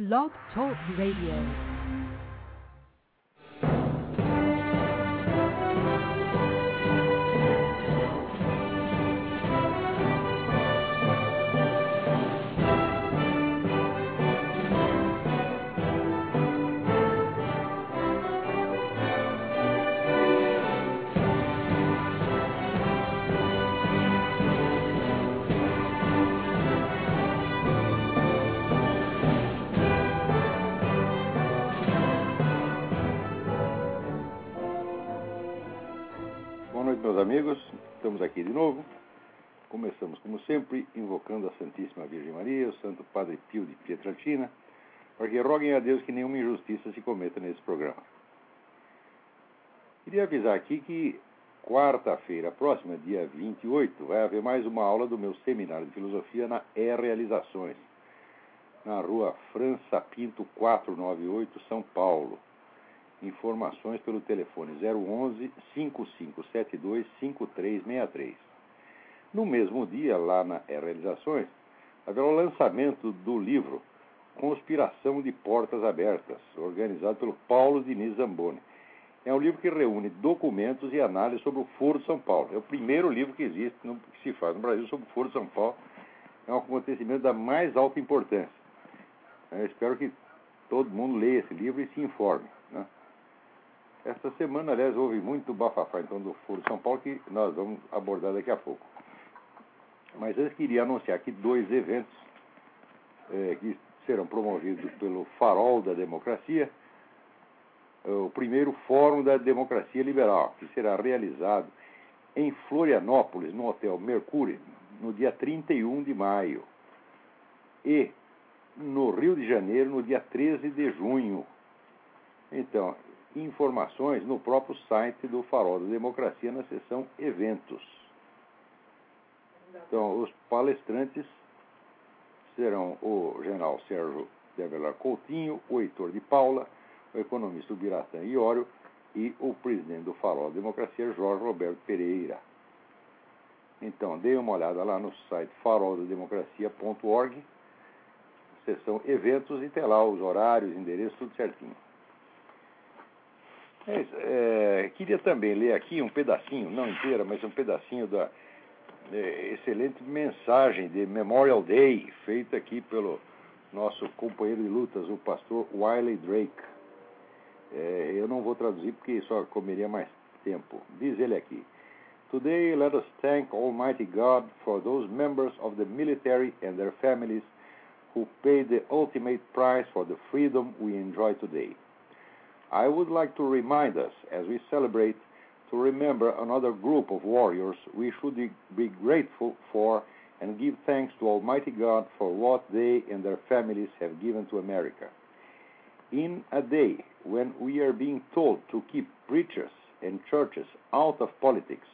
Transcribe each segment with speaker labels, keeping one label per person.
Speaker 1: Blog Talk Radio.
Speaker 2: Meus amigos. Estamos aqui de novo. Começamos, como sempre, invocando a Santíssima Virgem Maria, o Santo Padre Pio de Pietrelcina, para que roguem a Deus que nenhuma injustiça se cometa nesse programa. Queria avisar aqui que quarta-feira, próxima, dia 28, vai haver mais uma aula do meu seminário de filosofia na E-Realizações, na rua França Pinto 498, São Paulo. Informações pelo telefone 011 5572 5363. No mesmo dia, lá na E Realizações, haverá o lançamento do livro Conspiração de Portas Abertas, organizado pelo Paulo Diniz Zamboni. É um livro que reúne documentos e análises sobre o Foro de São Paulo. É o primeiro livro que existe, no, que se faz no Brasil sobre o Foro de São Paulo. É um acontecimento da mais alta importância. Eu espero que todo mundo leia esse livro e se informe. Esta semana, aliás, houve muito bafafá então, do Foro São Paulo que nós vamos abordar daqui a pouco. Mas antes queria anunciar aqui dois eventos eh, que serão promovidos pelo Farol da Democracia. O primeiro Fórum da Democracia Liberal, que será realizado em Florianópolis, no Hotel Mercury, no dia 31 de maio. E no Rio de Janeiro, no dia 13 de junho. Então, informações no próprio site do Farol da Democracia, na seção Eventos. Então, os palestrantes serão o general Sérgio Develar Coutinho, o Heitor de Paula, o economista Biratã Iório e o presidente do Farol da Democracia, Jorge Roberto Pereira. Então, dê uma olhada lá no site faroldemocracia.org, seção Eventos, e tem lá os horários, endereços, tudo certinho. É, é, queria também ler aqui um pedacinho, não inteira, mas um pedacinho da é, excelente mensagem de Memorial Day, feita aqui pelo nosso companheiro de lutas, o pastor Wiley Drake. É, eu não vou traduzir porque só comeria mais tempo. Diz ele aqui: Today let us thank Almighty God for those members of the military and their families who paid the ultimate price for the freedom we enjoy today. I would like to remind us, as we celebrate, to remember another group of warriors we should be grateful for and give thanks to Almighty God for what they and their families have given to America. In a day when we are being told to keep preachers and churches out of politics,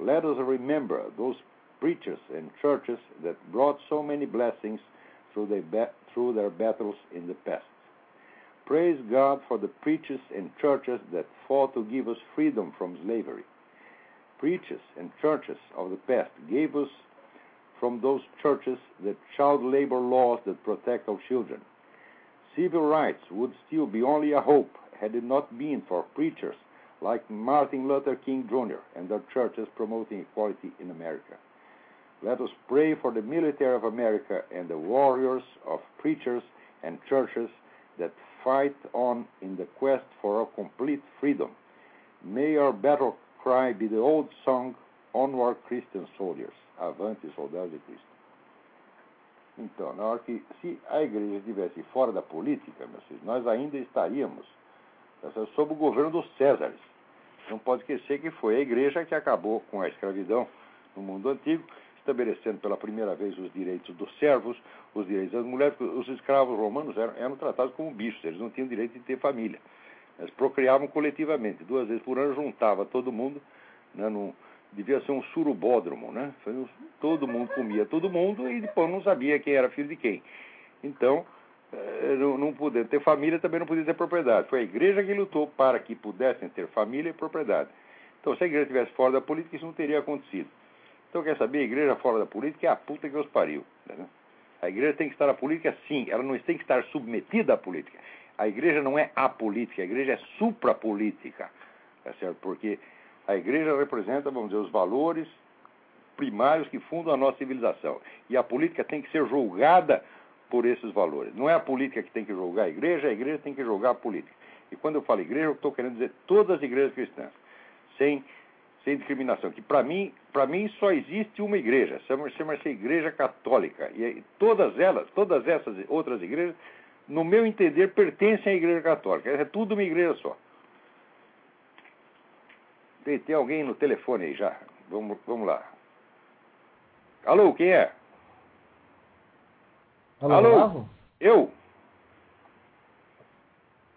Speaker 2: let us remember those preachers and churches that brought so many blessings through their, through their battles in the past. Praise God for the preachers and churches that fought to give us freedom from slavery. Preachers and churches of the past gave us from those churches the child labor laws that protect our children. Civil rights would still be only a hope had it not been for preachers like Martin Luther King Jr. and their churches promoting equality in America. Let us pray for the military of America and the warriors of preachers and churches that fight on in the quest for a complete freedom. May our battle cry be the old song, Onward Christian Soldiers, Avante Soldados de Cristo. Então, na hora que, se a igreja estivesse fora da política, meus filhos, nós ainda estaríamos sob o governo dos Césares. Não pode esquecer que foi a igreja que acabou com a escravidão no mundo antigo, estabelecendo pela primeira vez os direitos dos servos, os direitos das mulheres. Os escravos romanos eram, eram tratados como bichos, eles não tinham direito de ter família. Eles procriavam coletivamente, duas vezes por ano juntava todo mundo, né, num, devia ser um surubódromo, né? Todo mundo comia todo mundo e depois não sabia quem era filho de quem. Então, não, não poder ter família, também não podia ter propriedade. Foi a igreja que lutou para que pudessem ter família e propriedade. Então, se a igreja estivesse fora da política, isso não teria acontecido. Então, quer saber? A igreja fora da política é a puta que os pariu. Né? A igreja tem que estar na política, sim. Ela não tem que estar submetida à política. A igreja não é apolítica, a igreja é suprapolítica. Tá certo? Porque a igreja representa, vamos dizer, os valores primários que fundam a nossa civilização. E a política tem que ser julgada por esses valores. Não é a política que tem que julgar a igreja, a igreja tem que julgar a política. E quando eu falo igreja, eu estou querendo dizer todas as igrejas cristãs, sem, sem discriminação. Que para mim, para mim só existe uma igreja, chama-se Igreja Católica. E todas elas, todas essas outras igrejas, no meu entender, pertencem à Igreja Católica. É tudo uma igreja só. Tem, tem alguém no telefone aí já. Vamos, vamos lá. Alô, quem é?
Speaker 1: Alô? Alô?
Speaker 2: Eu?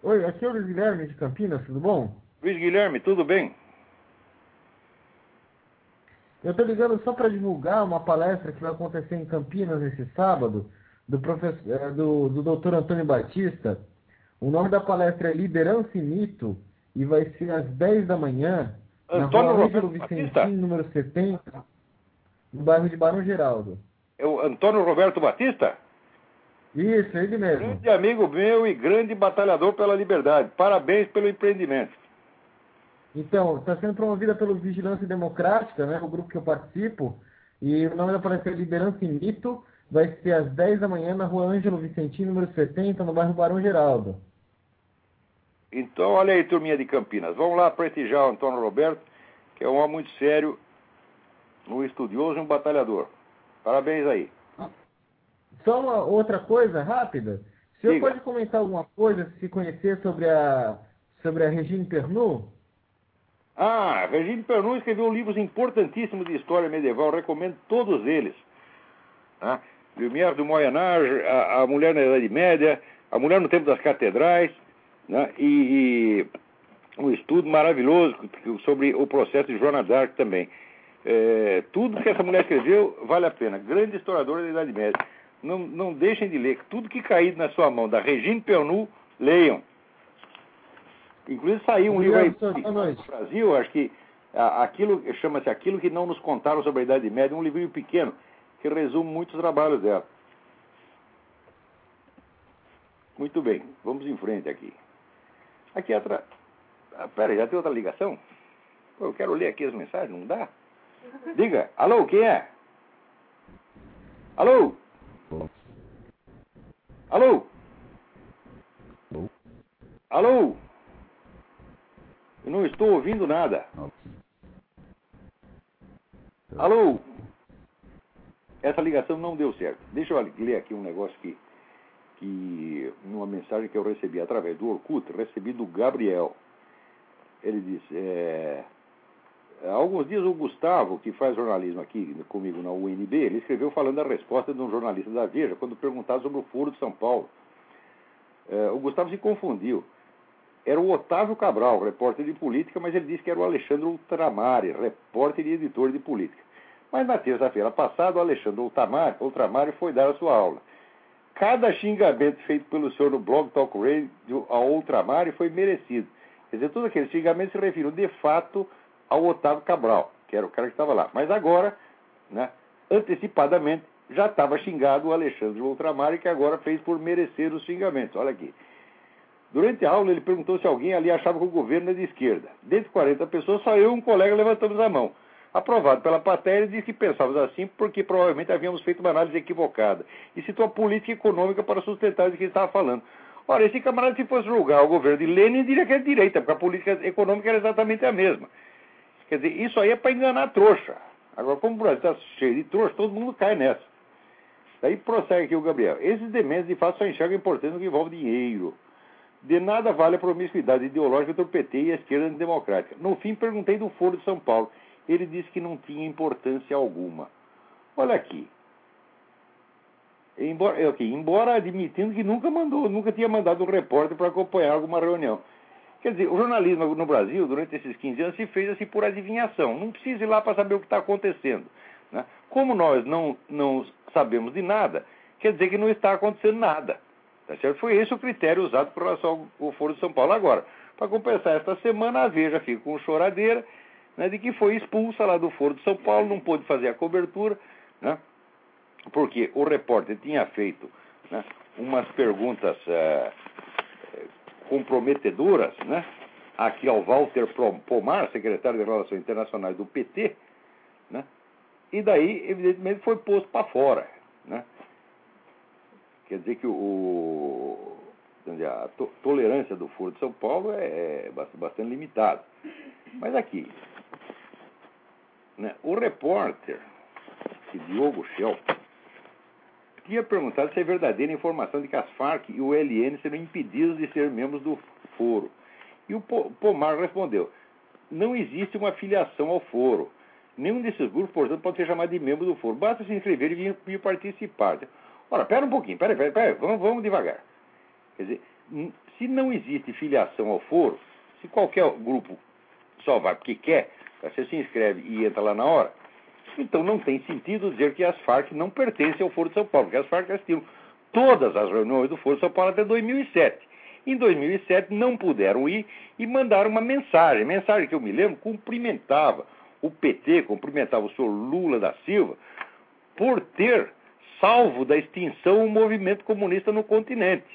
Speaker 1: Oi, aqui é o Luiz Guilherme de Campinas, tudo bom?
Speaker 2: Luiz Guilherme, tudo bem?
Speaker 1: Eu estou ligando só para divulgar uma palestra que vai acontecer em Campinas esse sábado, do, professor, eh, do, do Dr. Antônio Batista. O nome da palestra é Liderança e Mito e vai ser às 10 da manhã
Speaker 2: Antônio
Speaker 1: na
Speaker 2: Roberto
Speaker 1: Batista? número 70, no bairro de Barão Geraldo.
Speaker 2: É o Antônio Roberto Batista?
Speaker 1: Isso, ele mesmo.
Speaker 2: Grande amigo meu e grande batalhador pela liberdade. Parabéns pelo empreendimento.
Speaker 1: Então, está sendo promovida pelo Vigilância Democrática, né, o grupo que eu participo, e o nome da palestra é Liderança e Mito, vai ser às 10 da manhã na rua Ângelo Vicentino, número 70, no bairro Barão Geraldo.
Speaker 2: Então, olha aí, turminha de Campinas. Vamos lá prestigiar o Antônio Roberto, que é um homem muito sério, um estudioso e um batalhador. Parabéns aí.
Speaker 1: Só uma outra coisa rápida. O senhor Diga. pode comentar alguma coisa, se conhecer sobre a, sobre a Regine Pernu?
Speaker 2: Ah, Regine Pernu escreveu livros importantíssimos de história medieval, recomendo todos eles. Né? Lumière do Moyen Âge, a, a Mulher na Idade Média, A Mulher no Tempo das Catedrais, né? e, e um estudo maravilhoso sobre o processo de Joana d'Arc também. É, tudo que essa mulher escreveu vale a pena. Grande historiadora da Idade Média. Não, não deixem de ler. Tudo que cair na sua mão, da Regine Pernu, leiam. Inclusive saiu um livro aí no Brasil, acho que aquilo chama-se Aquilo que não nos contaram sobre a Idade Média, um livrinho pequeno que resume muitos trabalhos dela. Muito bem, vamos em frente aqui. Aqui atrás. Ah, pera, já tem outra ligação? Pô, eu quero ler aqui as mensagens, não dá? Diga, alô, quem é? Alô? Alô? Alô? Eu não estou ouvindo nada. Alô? Essa ligação não deu certo. Deixa eu ler aqui um negócio que, que numa mensagem que eu recebi através do Orkut, recebi do Gabriel. Ele disse, é, Há alguns dias o Gustavo, que faz jornalismo aqui comigo na UNB, ele escreveu falando a resposta de um jornalista da Veja quando perguntado sobre o Foro de São Paulo. É, o Gustavo se confundiu. Era o Otávio Cabral, repórter de política, mas ele disse que era o Alexandre Ultramari, repórter e editor de política. Mas na terça-feira passada, o Alexandre Ultramari, Ultramari foi dar a sua aula. Cada xingamento feito pelo senhor no blog Talk Radio ao Ultramari foi merecido. Quer dizer, todos aqueles xingamentos se referiram de fato ao Otávio Cabral, que era o cara que estava lá. Mas agora, né, antecipadamente, já estava xingado o Alexandre Ultramar, que agora fez por merecer os xingamentos. Olha aqui. Durante a aula, ele perguntou se alguém ali achava que o governo é de esquerda. Dentre 40 pessoas, só eu e um colega levantamos a mão. Aprovado pela plateia, ele disse que pensávamos assim porque provavelmente havíamos feito uma análise equivocada e citou a política econômica para sustentar o que ele estava falando. Ora, esse camarada, se fosse julgar o governo de Lenin, diria que é direita, porque a política econômica era exatamente a mesma. Quer dizer, isso aí é para enganar a trouxa. Agora, como o Brasil está cheio de trouxa, todo mundo cai nessa. Daí prossegue aqui o Gabriel. Esses dementes, de fato, só enxergam a importância no que envolve dinheiro. De nada vale a promiscuidade ideológica do PT e a esquerda democrática. No fim, perguntei do Foro de São Paulo. Ele disse que não tinha importância alguma. Olha aqui. Embora, okay, embora admitindo que nunca mandou, nunca tinha mandado um repórter para acompanhar alguma reunião. Quer dizer, o jornalismo no Brasil, durante esses 15 anos, se fez assim por adivinhação. Não precisa ir lá para saber o que está acontecendo. Né? Como nós não, não sabemos de nada, quer dizer que não está acontecendo nada. Tá certo? Foi esse o critério usado por relação ao Foro de São Paulo. Agora, para compensar esta semana, a Veja fica com choradeira né, de que foi expulsa lá do Foro de São Paulo, não pôde fazer a cobertura. Né? porque o repórter tinha feito né, umas perguntas uh, comprometedoras né, aqui ao Walter Pomar, secretário de Relações Internacionais do PT, né, e daí, evidentemente, foi posto para fora. Né? Quer dizer que o, a to tolerância do Foro de São Paulo é, é bastante limitada. Mas aqui, né, o repórter, Diogo Shell, tinha perguntado se é verdadeira a informação de que as Farc e o LN serão impedidos de ser membros do foro. E o Pomar respondeu: não existe uma filiação ao foro. Nenhum desses grupos, portanto, pode ser chamado de membro do foro. Basta se inscrever e vir participar. Ora, pera um pouquinho, pera, pera, pera vamos, vamos devagar. Quer dizer, se não existe filiação ao foro, se qualquer grupo só vai porque quer, você se inscreve e entra lá na hora, então não tem sentido dizer que as Farc não pertencem ao Foro de São Paulo, porque as Farc assistiram todas as reuniões do Foro de São Paulo até 2007. Em 2007 não puderam ir e mandaram uma mensagem, mensagem que eu me lembro cumprimentava o PT, cumprimentava o senhor Lula da Silva por ter salvo da extinção o movimento comunista no continente.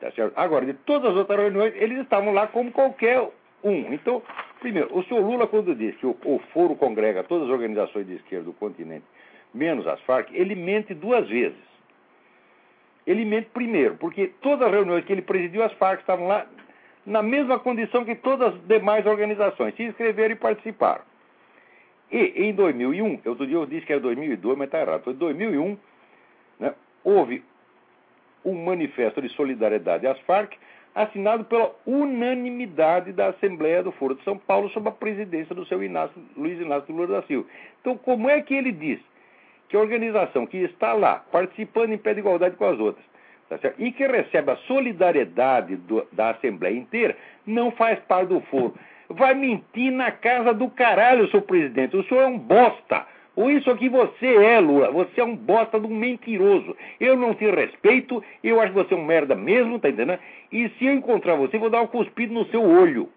Speaker 2: Tá? Agora, de todas as outras reuniões, eles estavam lá como qualquer um. Então, primeiro, o senhor Lula, quando diz que o, o foro congrega todas as organizações de esquerda do continente, menos as Farc, ele mente duas vezes. Ele mente primeiro, porque todas as reuniões que ele presidiu, as Farc estavam lá na mesma condição que todas as demais organizações, se inscreveram e participaram. E em 2001, outro dia eu disse que era 2002, mas está errado, foi 2001, né, houve um manifesto de solidariedade às Farc, assinado pela unanimidade da Assembleia do Foro de São Paulo, sob a presidência do seu Inácio, Luiz Inácio Lula da Silva. Então, como é que ele diz que a organização que está lá, participando em pé de igualdade com as outras, tá e que recebe a solidariedade do, da Assembleia inteira, não faz parte do foro? Vai mentir na casa do caralho, senhor presidente. O senhor é um bosta. Ou isso aqui você é, Lula. Você é um bosta de um mentiroso. Eu não te respeito, eu acho que você é um merda mesmo, tá entendendo? E se eu encontrar você, vou dar um cuspido no seu olho.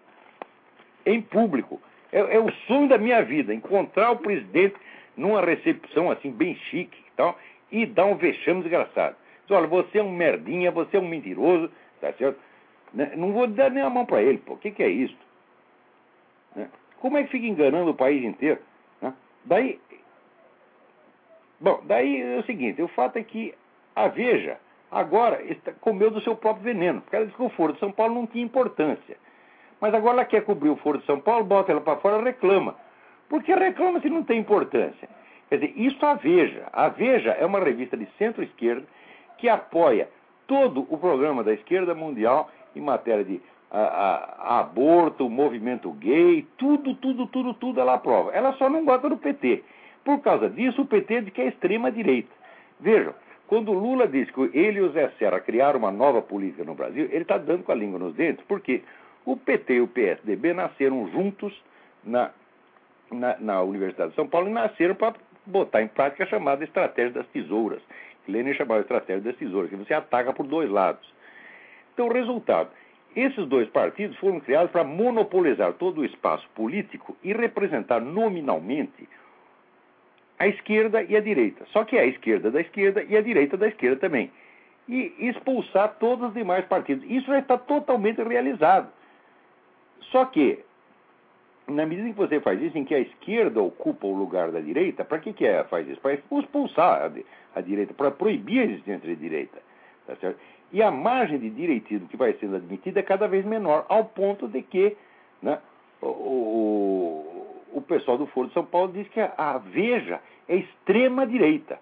Speaker 2: Em público. É, é o sonho da minha vida, encontrar o presidente numa recepção assim, bem chique e tal, e dar um vexame desgraçado. Diz, olha, você é um merdinha, você é um mentiroso, tá certo? Né? Não vou dar nem a mão para ele, pô. O que, que é isso? Como é que fica enganando o país inteiro? Né? Daí, Bom, daí é o seguinte, o fato é que a Veja agora está, comeu do seu próprio veneno, porque ela disse que o Foro de São Paulo não tinha importância. Mas agora ela quer cobrir o Foro de São Paulo, bota ela para fora reclama. Por que reclama se não tem importância? Quer dizer, isso a Veja. A Veja é uma revista de centro-esquerda que apoia todo o programa da esquerda mundial em matéria de a, a, aborto, movimento gay, tudo, tudo, tudo, tudo ela aprova. Ela só não gosta do PT. Por causa disso, o PT diz que é extrema-direita. Vejam, quando o Lula diz que ele e o Zé Serra criaram uma nova política no Brasil, ele está dando com a língua nos dentes, porque o PT e o PSDB nasceram juntos na, na, na Universidade de São Paulo e nasceram para botar em prática a chamada estratégia das tesouras. Lenin chamava estratégia das tesouras, que você ataca por dois lados. Então, o resultado: esses dois partidos foram criados para monopolizar todo o espaço político e representar nominalmente a esquerda e a direita. Só que é a esquerda da esquerda e a direita da esquerda também. E expulsar todos os demais partidos. Isso já está totalmente realizado. Só que, na medida em que você faz isso, em que a esquerda ocupa o lugar da direita, para que, que é, faz isso? Para expulsar a, a direita, para proibir a existência da direita. Tá certo? E a margem de direitismo que vai sendo admitida é cada vez menor, ao ponto de que né, o, o pessoal do Foro de São Paulo diz que a Veja é extrema-direita.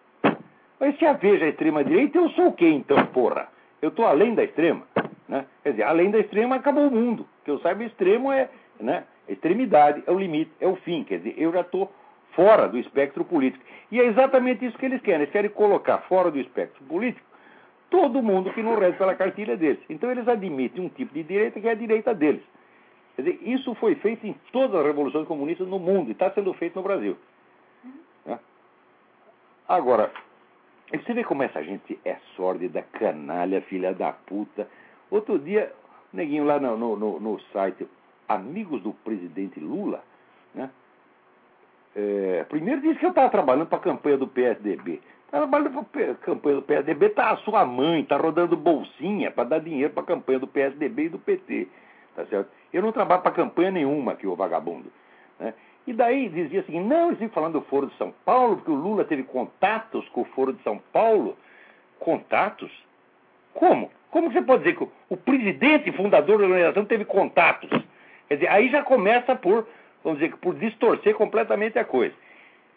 Speaker 2: Mas se a Veja é extrema-direita, eu sou o quê então, porra? Eu estou além da extrema. Né? Quer dizer, além da extrema acabou o mundo. Que eu saiba, extremo é né, extremidade, é o limite, é o fim. Quer dizer, eu já estou fora do espectro político. E é exatamente isso que eles querem. Eles querem colocar fora do espectro político todo mundo que não reza pela cartilha deles. Então eles admitem um tipo de direita que é a direita deles. Quer dizer, isso foi feito em todas as revoluções comunistas no mundo e está sendo feito no Brasil. Né? Agora, você vê como essa gente é sórdida, canalha, filha da puta. Outro dia, neguinho lá no, no, no, no site Amigos do Presidente Lula, né? É, primeiro disse que eu estava trabalhando para a campanha do PSDB. Trabalhando para campanha do PSDB, tá a sua mãe, está rodando bolsinha para dar dinheiro para a campanha do PSDB e do PT. Tá certo? Eu não trabalho para campanha nenhuma aqui, o vagabundo. Né? E daí dizia assim, não, eles falando do Foro de São Paulo, porque o Lula teve contatos com o Foro de São Paulo. Contatos? Como? Como você pode dizer que o presidente fundador da organização teve contatos? Quer dizer, aí já começa por, vamos dizer, por distorcer completamente a coisa.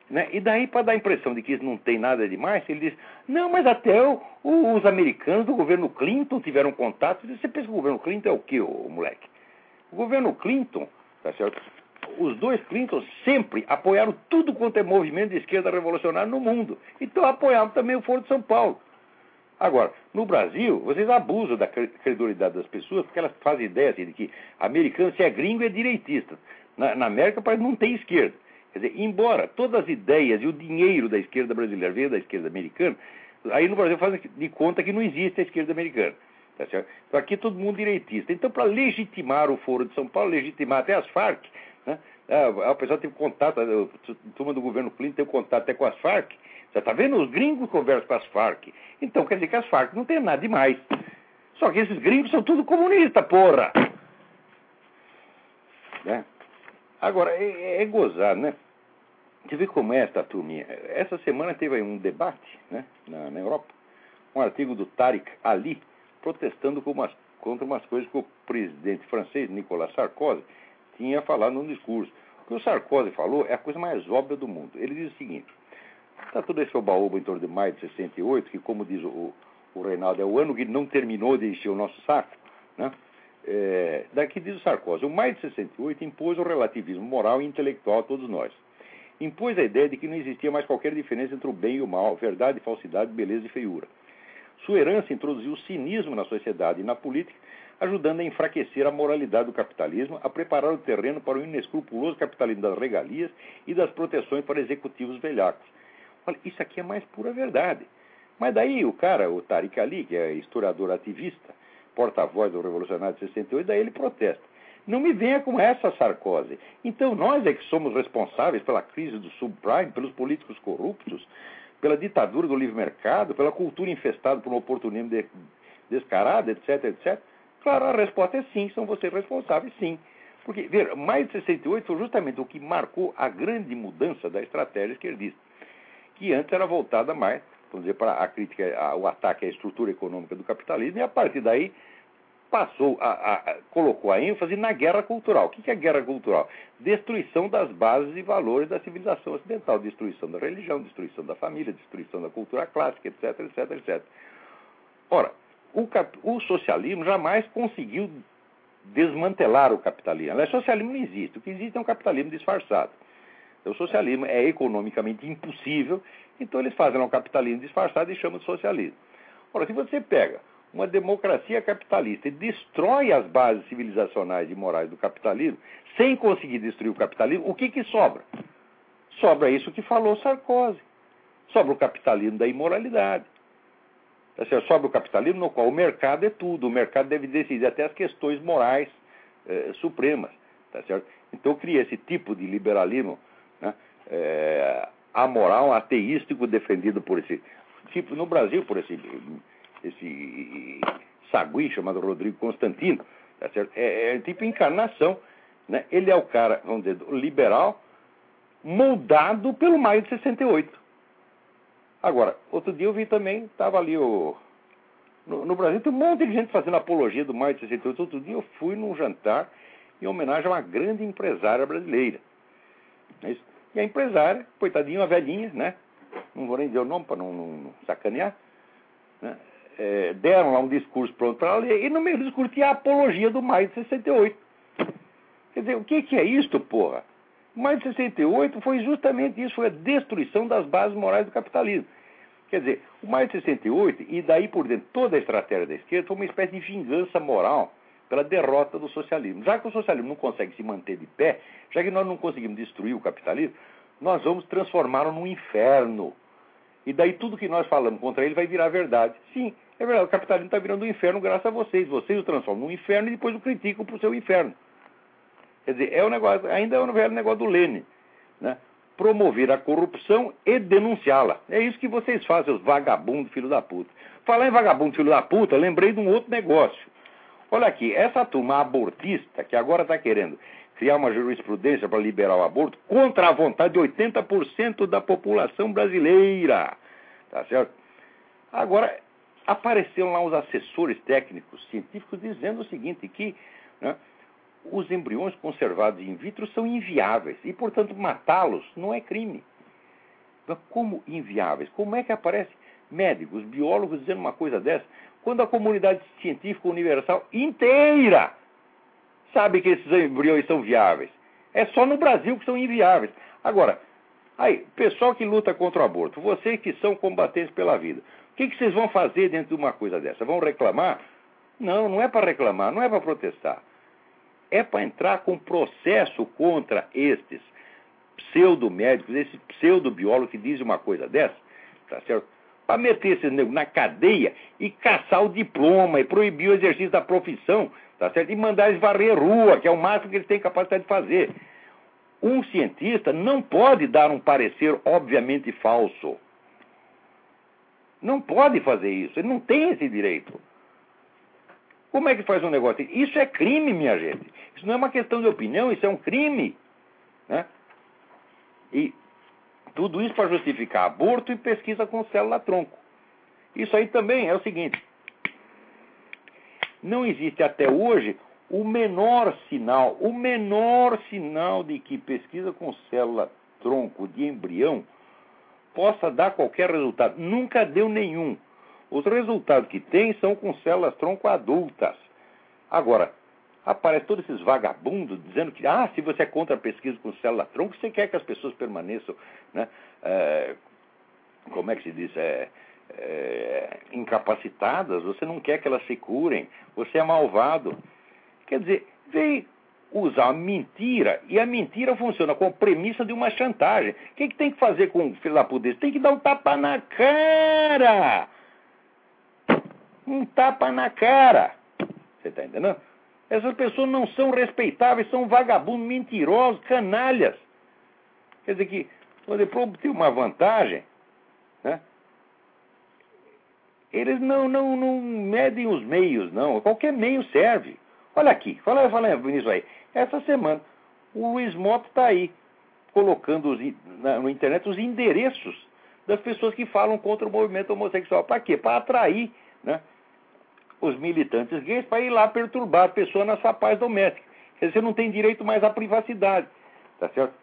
Speaker 2: Né? E daí, para dar a impressão de que isso não tem nada demais, ele diz: não, mas até o, o, os americanos do governo Clinton tiveram contato. Você pensa que o governo Clinton é o quê, o moleque? O governo Clinton, tá certo? Os dois Clintons sempre apoiaram tudo quanto é movimento de esquerda revolucionário no mundo. Então apoiavam também o Foro de São Paulo. Agora, no Brasil, vocês abusam da credibilidade das pessoas porque elas fazem ideia assim, de que americano, se é gringo, é direitista. Na, na América, parece que não tem esquerda. Quer dizer, embora todas as ideias e o dinheiro da esquerda brasileira venha da esquerda americana, aí no Brasil fazem de conta que não existe a esquerda americana. Tá certo? Então aqui é todo mundo direitista. Então, para legitimar o Foro de São Paulo, legitimar até as Farc, né? Ah, a pessoa teve contato, a turma do governo Clinton teve contato até com as Farc. Você está vendo? Os gringos conversam com as Farc. Então quer dizer que as Farc não tem nada demais. Só que esses gringos são tudo comunistas, porra! Né? Agora, é, é, gozado, né? Você vê como é essa turminha. Essa semana teve um debate né, na, na Europa, um artigo do Tariq Ali, protestando umas, contra umas coisas que o presidente francês, Nicolas Sarkozy, tinha falado num discurso. O que o Sarkozy falou é a coisa mais óbvia do mundo. Ele diz o seguinte: está tudo esse baúba em torno de maio de 68, que, como diz o, o Reinaldo, é o ano que não terminou de encher o nosso saco. Né? É, daqui diz o Sarkozy: o maio de 68 impôs o relativismo moral e intelectual a todos nós. Impôs a ideia de que não existia mais qualquer diferença entre o bem e o mal, verdade e falsidade, beleza e feiura. Sua herança introduziu o cinismo na sociedade e na política ajudando a enfraquecer a moralidade do capitalismo, a preparar o terreno para o inescrupuloso capitalismo das regalias e das proteções para executivos velhacos. Olha, isso aqui é mais pura verdade. Mas daí o cara, o Tariq Ali, que é historiador ativista, porta-voz do Revolucionário de 68, daí ele protesta. Não me venha com essa Sarkozy. Então nós é que somos responsáveis pela crise do subprime, pelos políticos corruptos, pela ditadura do livre mercado, pela cultura infestada por um oportunismo descarado, etc, etc. Claro, a resposta é sim, são vocês responsáveis, sim. Porque, ver, mais de 68 foi justamente o que marcou a grande mudança da estratégia esquerdista, que antes era voltada mais, vamos dizer, para a crítica, a, o ataque à estrutura econômica do capitalismo, e a partir daí passou a, a, colocou a ênfase na guerra cultural. O que é guerra cultural? Destruição das bases e valores da civilização ocidental, destruição da religião, destruição da família, destruição da cultura clássica, etc, etc, etc. Ora, o, o socialismo jamais conseguiu desmantelar o capitalismo. Aliás, socialismo não existe. O que existe é um capitalismo disfarçado. Então, o socialismo é economicamente impossível, então eles fazem um capitalismo disfarçado e chamam de socialismo. Ora, se você pega uma democracia capitalista e destrói as bases civilizacionais e morais do capitalismo, sem conseguir destruir o capitalismo, o que, que sobra? Sobra isso que falou Sarkozy. Sobra o capitalismo da imoralidade. Tá? Sobre o capitalismo, no qual o mercado é tudo, o mercado deve decidir até as questões morais eh, supremas. Tá certo? Então cria esse tipo de liberalismo né, eh, amoral, ateístico, defendido por esse tipo, no Brasil, por esse, esse sagui chamado Rodrigo Constantino. Tá certo? É, é tipo encarnação. Né? Ele é o cara, vamos dizer, liberal, moldado pelo maio de 68. Agora, outro dia eu vi também, estava ali o. No, no, Brasil tem um monte de gente fazendo apologia do maio de 68. Outro dia eu fui num jantar em homenagem a uma grande empresária brasileira. É e a empresária, coitadinha, uma velhinha, né? Não vou nem dizer o nome para não, não, não, sacanear. Né? É, deram lá um discurso pronto para ela ler, e no meio do discurso tinha a apologia do maio de 68. Quer dizer, o que, que é isto, porra? O maio de 68 foi justamente isso, foi a destruição das bases morais do capitalismo. Quer dizer, o maio de 68, e daí por dentro toda a estratégia da esquerda, foi uma espécie de vingança moral pela derrota do socialismo. Já que o socialismo não consegue se manter de pé, já que nós não conseguimos destruir o capitalismo, nós vamos transformá-lo num inferno. E daí tudo que nós falamos contra ele vai virar verdade. Sim, é verdade, o capitalismo está virando um inferno graças a vocês. Vocês o transformam num inferno e depois o criticam para o seu inferno. Quer dizer, é um negócio, ainda é o velho negócio do Lênin. Né? promover a corrupção e denunciá-la. É isso que vocês fazem, os vagabundos, filho da puta. Falar em vagabundo, filho da puta, lembrei de um outro negócio. Olha aqui, essa turma abortista que agora está querendo criar uma jurisprudência para liberar o aborto contra a vontade de 80% da população brasileira. Tá certo? Agora, apareceram lá os assessores técnicos científicos dizendo o seguinte, que né, os embriões conservados in vitro são inviáveis e, portanto, matá-los não é crime. Mas como inviáveis? Como é que aparece médicos, biólogos dizendo uma coisa dessa, quando a comunidade científica universal inteira sabe que esses embriões são viáveis? É só no Brasil que são inviáveis. Agora, aí, pessoal que luta contra o aborto, vocês que são combatentes pela vida, o que, que vocês vão fazer dentro de uma coisa dessa? Vão reclamar? Não, não é para reclamar, não é para protestar é para entrar com processo contra estes pseudo-médicos, esse pseudo-biólogo que diz uma coisa dessa, tá certo? Para meter esse nego na cadeia e caçar o diploma e proibir o exercício da profissão, tá certo? E mandar eles varrer rua, que é o máximo que eles têm capacidade de fazer. Um cientista não pode dar um parecer obviamente falso. Não pode fazer isso, ele não tem esse direito. Como é que faz um negócio? Isso é crime, minha gente. Isso não é uma questão de opinião, isso é um crime. Né? E tudo isso para justificar aborto e pesquisa com célula-tronco. Isso aí também é o seguinte: não existe até hoje o menor sinal, o menor sinal de que pesquisa com célula-tronco de embrião possa dar qualquer resultado. Nunca deu nenhum. Os resultados que tem são com células tronco adultas. Agora, aparece todos esses vagabundos dizendo que, ah, se você é contra a pesquisa com célula tronco, você quer que as pessoas permaneçam, né, é, como é que se diz, é, é, incapacitadas, você não quer que elas se curem, você é malvado. Quer dizer, vem usar mentira, e a mentira funciona com a premissa de uma chantagem. O que, que tem que fazer com o filho da puta Tem que dar um tapa na cara um tapa na cara. Você está entendendo? Essas pessoas não são respeitáveis, são vagabundos, mentirosos, canalhas. Quer dizer que, para obter uma vantagem, né, eles não, não, não medem os meios, não. Qualquer meio serve. Olha aqui, fala, fala nisso aí. Essa semana, o Luiz Mota está aí, colocando os, na, na internet os endereços das pessoas que falam contra o movimento homossexual. Para quê? Para atrair né, os militantes gays para ir lá perturbar a pessoa na sua paz doméstica. Você não tem direito mais à privacidade. Tá certo?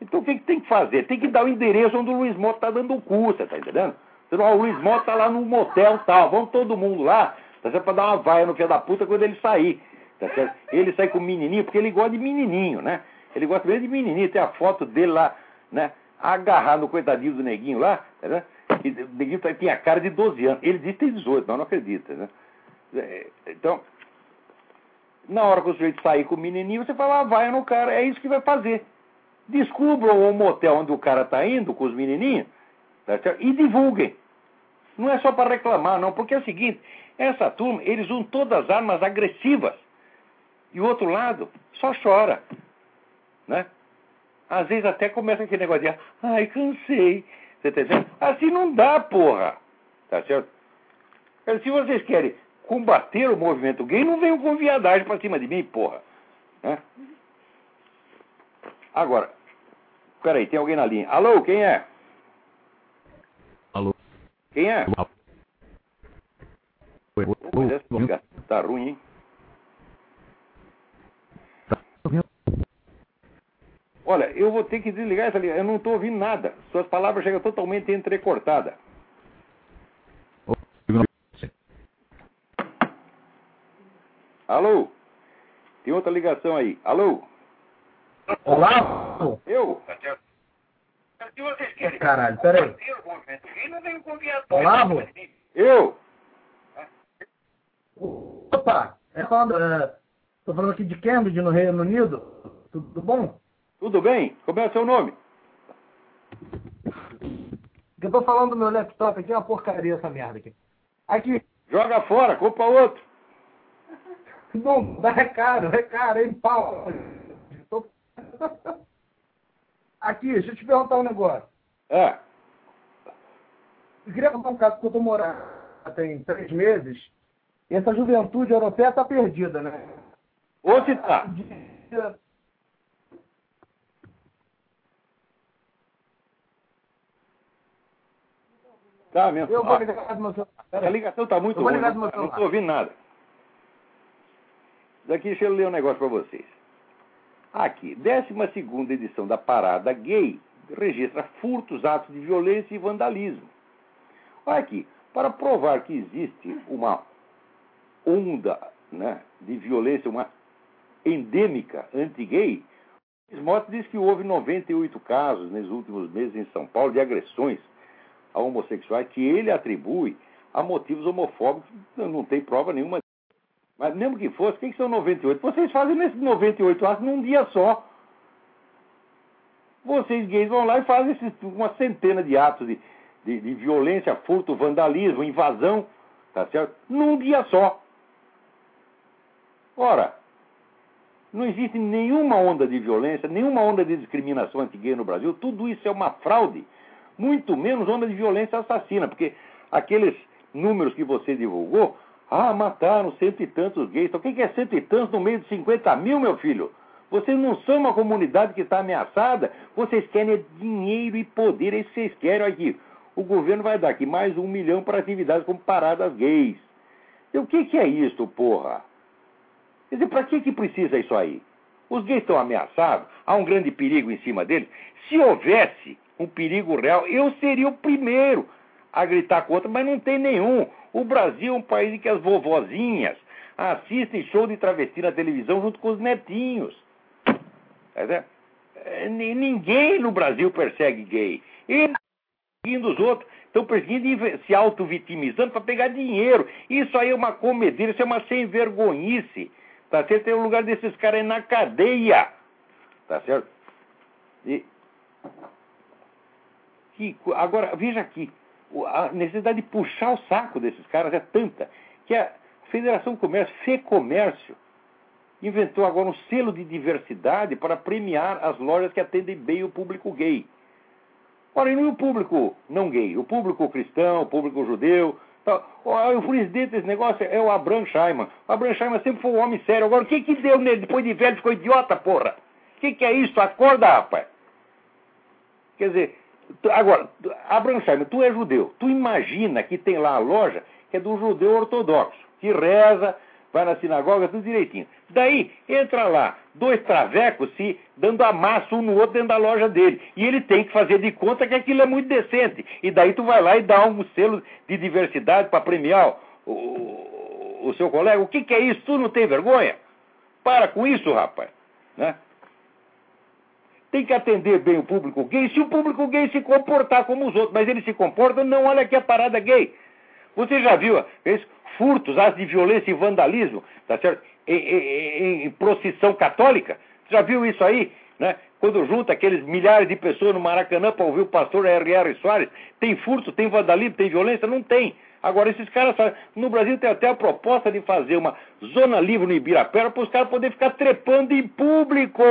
Speaker 2: Então o que, que tem que fazer? Tem que dar o endereço onde o Luiz Mota está dando o cu, você está entendendo? Então, o Luiz Mota está lá no motel tal, vamos todo mundo lá, tá certo? Para dar uma vaia no filho da puta quando ele sair. Tá certo? Ele sai com o menininho, porque ele gosta de menininho, né? Ele gosta mesmo de menininho, tem a foto dele lá, né? Agarrado no coitadinho do neguinho lá, tá certo? O neguinho tá, tinha cara de 12 anos. Ele diz que tem 18, mas não acredita, né? É, então, na hora que o sujeito sair com o menininho, você fala, ah, vai no cara, é isso que vai fazer. Descubram o motel onde o cara está indo com os menininhos tá e divulguem. Não é só para reclamar, não, porque é o seguinte: essa turma, eles usam todas as armas agressivas. E o outro lado só chora. Né? Às vezes até começa aquele negócio de, ai, cansei. Você tá? Assim não dá, porra. Tá certo? Se vocês querem combater o movimento gay, não venham com viadagem pra cima de mim, porra. Né? Agora, peraí, tem alguém na linha. Alô, quem é?
Speaker 3: Alô?
Speaker 2: Quem é? Tá ruim, hein? Olha, eu vou ter que desligar essa ligação. Eu não estou ouvindo nada. Suas palavras chegam totalmente entrecortadas. Alô? Tem outra ligação aí. Alô?
Speaker 1: Olá?
Speaker 2: Eu?
Speaker 1: Caralho, peraí. Olá,
Speaker 2: Eu?
Speaker 1: Opa, é falando, é, tô falando aqui de Cambridge, no Reino Unido. Tudo bom?
Speaker 2: Tudo bem? Como é o seu nome?
Speaker 1: Eu tô falando do meu laptop aqui, é uma porcaria essa merda aqui. Aqui.
Speaker 2: Joga fora, compra outro.
Speaker 1: Não, dá, é caro, é caro, em pau. Aqui, deixa eu te perguntar um negócio.
Speaker 2: É.
Speaker 1: Eu queria contar um caso que eu estou morando tem três meses, e essa juventude europeia está perdida, né?
Speaker 2: Onde está? Tá mesmo.
Speaker 1: Eu vou ligar no meu celular.
Speaker 2: A ligação está muito ruim. Não estou ouvindo nada. Daqui deixa eu ler um negócio para vocês. Aqui, 12 edição da Parada Gay registra furtos, atos de violência e vandalismo. Olha aqui, para provar que existe uma onda né, de violência, uma endêmica anti-gay, Smoot diz que houve 98 casos nos últimos meses em São Paulo de agressões a homossexuais que ele atribui a motivos homofóbicos, não tem prova nenhuma. Mas mesmo que fosse, o que, são 98? Vocês fazem esses 98 atos num dia só. Vocês gays vão lá e fazem esses, uma centena de atos de, de, de violência, furto, vandalismo, invasão, tá certo? Num dia só. Ora, não existe nenhuma onda de violência, nenhuma onda de discriminação anti-gay no Brasil. Tudo isso é uma fraude muito menos onda de violência assassina, porque aqueles números que você divulgou, ah, mataram cento e tantos gays. Então, o que é cento e tantos no meio de 50 mil, meu filho? Vocês não são uma comunidade que está ameaçada, vocês querem é dinheiro e poder, é isso vocês querem aqui. O governo vai dar aqui mais um milhão para atividades como paradas gays. O que, que é isso, porra? Quer dizer, para que, que precisa isso aí? Os gays estão ameaçados, há um grande perigo em cima deles. Se houvesse um perigo real, eu seria o primeiro a gritar contra, mas não tem nenhum. O Brasil é um país em que as vovozinhas assistem show de travesti na televisão junto com os netinhos. É, ninguém no Brasil persegue gay. Eles perseguindo os outros, estão perseguindo e se auto-vitimizando para pegar dinheiro. Isso aí é uma comedeira, isso é uma sem vergonhice. Tá certo? Tem um lugar desses caras aí na cadeia. Tá certo? E agora, veja aqui, a necessidade de puxar o saco desses caras é tanta que a Federação do Comércio, FEComércio, inventou agora um selo de diversidade para premiar as lojas que atendem bem o público gay. Ora, e é o público não gay, o público cristão, o público judeu. O presidente desse negócio é o Abraham Scheiman. O Abraham Scheiman sempre foi um homem sério. Agora, o que que deu nele? Depois de velho ficou idiota, porra. O que que é isso? Acorda, rapaz. Quer dizer, Agora, Scheimer, tu é judeu. Tu imagina que tem lá a loja que é do judeu ortodoxo, que reza, vai na sinagoga, tudo direitinho. Daí, entra lá, dois travecos se dando amasso um no outro dentro da loja dele. E ele tem que fazer de conta que aquilo é muito decente. E daí tu vai lá e dá um selo de diversidade para premiar o, o, o, seu colega. O que, que é isso? Tu não tem vergonha? Para com isso, rapaz. Né? Tem que atender bem o público gay se o público gay se comportar como os outros. Mas ele se comporta, não olha aqui a parada gay. Você já viu esses furtos, atos de violência e vandalismo, tá certo? Em, em, em procissão católica? Você já viu isso aí? Né? Quando junta aqueles milhares de pessoas no Maracanã para ouvir o pastor R.R. Soares, tem furto, tem vandalismo, tem violência? Não tem. Agora, esses caras, no Brasil tem até a proposta de fazer uma zona livre no Ibirapuera para os caras poderem ficar trepando em público.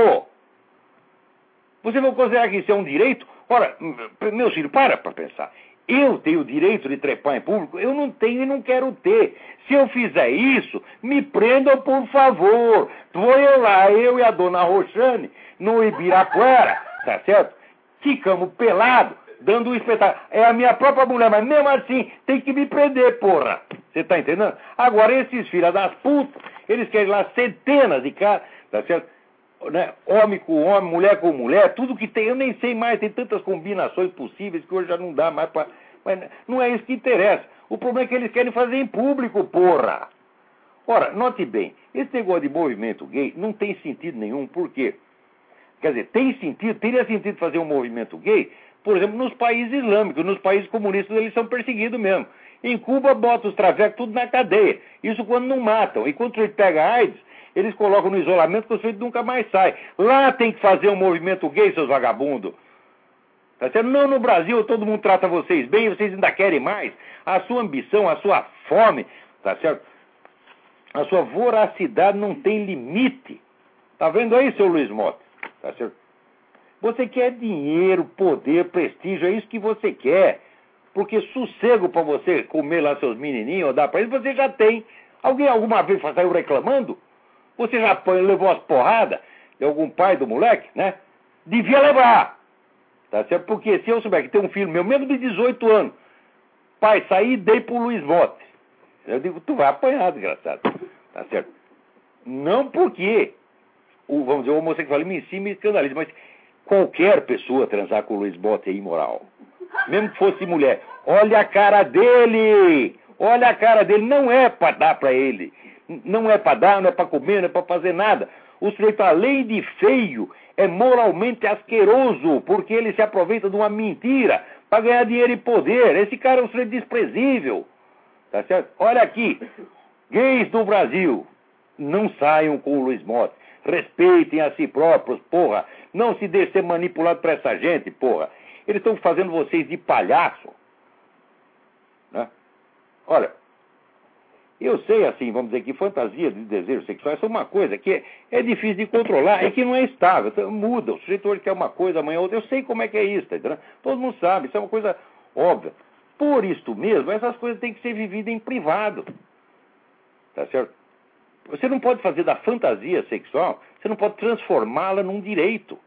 Speaker 2: Você vai considerar que isso é um direito? Ora, meu filho, para para pensar. Eu tenho o direito de trepar em público? Eu não tenho e não quero ter. Se eu fizer isso, me prendam, por favor. Vou eu lá, eu e a dona Roxane, no Ibirapuera, tá certo? Ficamos pelados, dando um espetáculo. É a minha própria mulher, mas mesmo assim, tem que me prender, porra. Você tá entendendo? Agora, esses filhos das putas, eles querem lá centenas de caras, tá certo? Né, homem com homem, mulher com mulher, tudo que tem, eu nem sei mais, tem tantas combinações possíveis que hoje já não dá mais para. Mas não é isso que interessa. O problema é que eles querem fazer em público, porra! Ora, note bem, esse negócio de movimento gay não tem sentido nenhum, por quê? Quer dizer, tem sentido, teria sentido fazer um movimento gay, por exemplo, nos países islâmicos, nos países comunistas eles são perseguidos mesmo. Em Cuba bota os travecos tudo na cadeia. Isso quando não matam. E quando ele pega AIDS, eles colocam no isolamento que o sujeito nunca mais sai. Lá tem que fazer um movimento gay, seus vagabundos. Tá certo? Não no Brasil, todo mundo trata vocês bem, vocês ainda querem mais. A sua ambição, a sua fome, tá certo? A sua voracidade não tem limite. Tá vendo aí, seu Luiz Mota? Tá certo? Você quer dinheiro, poder, prestígio, é isso que você quer. Porque sossego para você comer lá seus menininhos, ou dar para eles, você já tem. Alguém alguma vez saiu reclamando? Você já levou as porradas de algum pai do moleque, né? Devia levar. Tá certo? Porque se eu souber que tem um filho meu, mesmo de 18 anos, pai, saí e dei pro Luiz Mote. Eu digo, tu vai apanhar, desgraçado. Tá certo? Não porque o, vamos dizer, o homossexualismo em si me escandaliza, mas qualquer pessoa transar com o Luiz Bote é imoral. Mesmo que fosse mulher. Olha a cara dele! Olha a cara dele, não é para dar para ele. Não é para dar, não é para comer, não é para fazer nada. O sujeito, além de feio, é moralmente asqueroso, porque ele se aproveita de uma mentira para ganhar dinheiro e poder. Esse cara é um sujeito desprezível. Tá certo? Olha aqui, gays do Brasil, não saiam com o Luiz Motti. Respeitem a si próprios, porra. Não se deixe ser manipulado por essa gente, porra. Eles estão fazendo vocês de palhaço. Né? Olha, eu sei, assim, vamos dizer que fantasia de desejo sexual é uma coisa que é, é, difícil de controlar e que não é estável. Então, muda. O sujeito hoje quer uma coisa, amanhã outra. Eu sei como é que é isso, tá entendendo? Todo mundo sabe. Isso é uma coisa óbvia. Por isso mesmo, essas coisas têm que ser vividas em privado. Tá certo? Você não pode fazer da fantasia sexual, você não pode transformá-la num direito.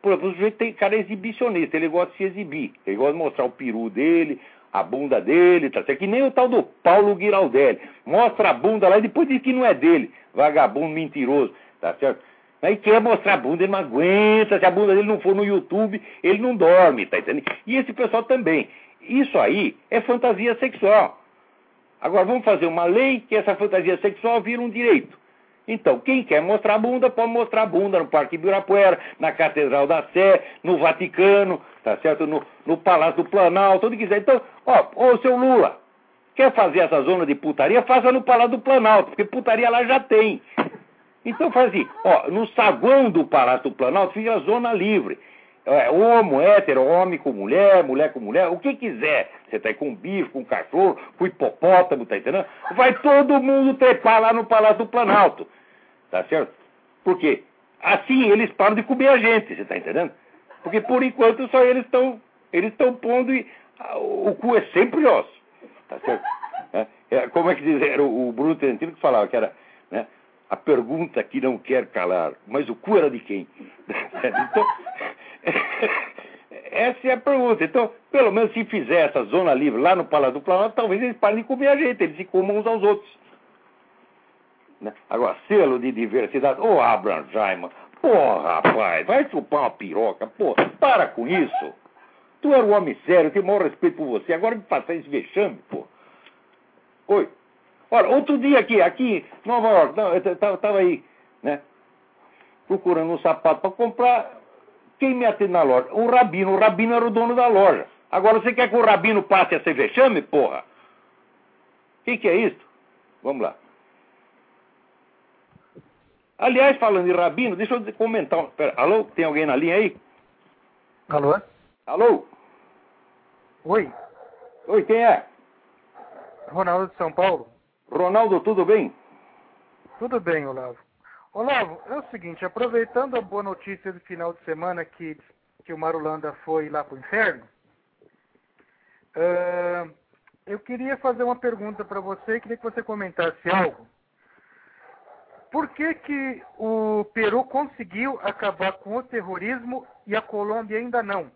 Speaker 2: Por exemplo, o sujeito tem cara exibicionista, ele gosta de se exibir, ele gosta de mostrar o peru dele, a bunda dele, tá certo? Que nem o tal do Paulo Giraldelli. Mostra a bunda lá e depois diz que não é dele. Vagabundo mentiroso, tá certo? Aí quer mostrar a bunda, ele não aguenta. Se a bunda dele não for no YouTube, ele não dorme, tá entendendo? E esse pessoal também. Isso aí é fantasia sexual. Agora vamos fazer uma lei que essa fantasia sexual vira um direito. Então, quem quer mostrar a bunda, pode mostrar a bunda no Parque Ibirapuera, na Catedral da Sé, no Vaticano, tá certo? No, no Palácio do Planalto, onde quiser. Então, ó, ô seu Lula, quer fazer essa zona de putaria? Faça no Palácio do Planalto, porque putaria lá já tem. Então faz assim, ó, no saguão do Palácio do Planalto fica a zona livre é, homo, hétero, homem com mulher, mulher com mulher, o que quiser. Você tá aí com bicho, com cachorro, com hipopótamo, tá entendendo? Vai todo mundo trepar lá no Palácio do Planalto. Tá certo? Por quê? Assim eles param de comer a gente, você tá entendendo? Porque por enquanto só eles estão eles estão pondo e ah, o cu é sempre osso. Tá certo? É, é, como é que diz? Era o, o Bruno Trentino que falava que era né, a pergunta que não quer calar, mas o cu era de quem? então, essa é a pergunta. Então, pelo menos se fizer essa zona livre lá no Palácio do Planalto, talvez eles parem de comer a gente, eles se comam uns aos outros. Né? Agora, selo de diversidade. Ô, oh, Abraham Jaiman, porra, rapaz, vai chupar uma piroca, porra, para com isso. Tu era um homem sério, tenho o maior respeito por você, agora me passar esse vexame, pô. Oi. Olha, outro dia aqui, aqui em Nova York, eu estava aí, né, procurando um sapato para comprar, quem me atende na loja? O Rabino. O Rabino era o dono da loja. Agora você quer que o Rabino passe a ser vexame, porra? O que, que é isso? Vamos lá. Aliás, falando de Rabino, deixa eu comentar. Pera, alô? Tem alguém na linha aí?
Speaker 3: Alô?
Speaker 2: Alô?
Speaker 3: Oi.
Speaker 2: Oi, quem é?
Speaker 3: Ronaldo de São Paulo.
Speaker 2: Ronaldo, tudo bem?
Speaker 3: Tudo bem, Olavo. Olavo, é o seguinte, aproveitando a boa notícia do final de semana que, que o Marulanda foi lá para o inferno, uh, eu queria fazer uma pergunta para você queria que você comentasse algo. Por que, que o Peru conseguiu acabar com o terrorismo e a Colômbia ainda não?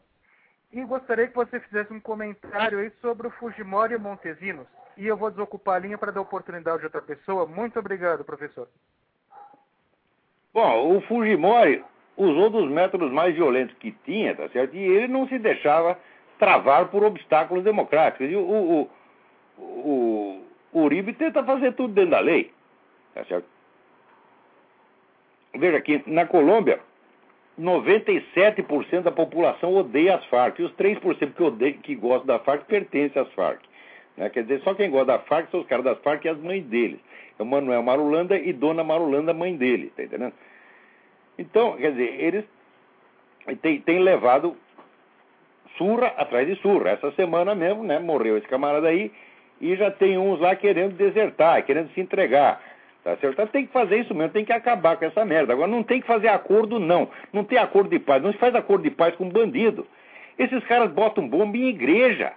Speaker 3: E gostaria que você fizesse um comentário aí sobre o Fujimori e Montesinos. E eu vou desocupar a linha para dar oportunidade de outra pessoa. Muito obrigado, professor.
Speaker 2: Bom, o Fujimori usou dos métodos mais violentos que tinha, tá certo? E ele não se deixava travar por obstáculos democráticos. E o, o, o, o Uribe tenta fazer tudo dentro da lei, tá certo? Veja aqui, na Colômbia, 97% da população odeia as Farc. E os 3% que, odeia, que gostam da Farc pertencem às Farc. Né? Quer dizer, só quem gosta da Farc são os caras das Farc e as mães deles é o Manuel Marulanda e Dona Marulanda, mãe dele, tá entendendo? Então, quer dizer, eles têm, têm levado surra atrás de surra. Essa semana mesmo, né, morreu esse camarada aí e já tem uns lá querendo desertar, querendo se entregar. Tá certo? Então, tem que fazer isso mesmo, tem que acabar com essa merda. Agora não tem que fazer acordo, não. Não tem acordo de paz. Não se faz acordo de paz com bandido. Esses caras botam bomba em igreja.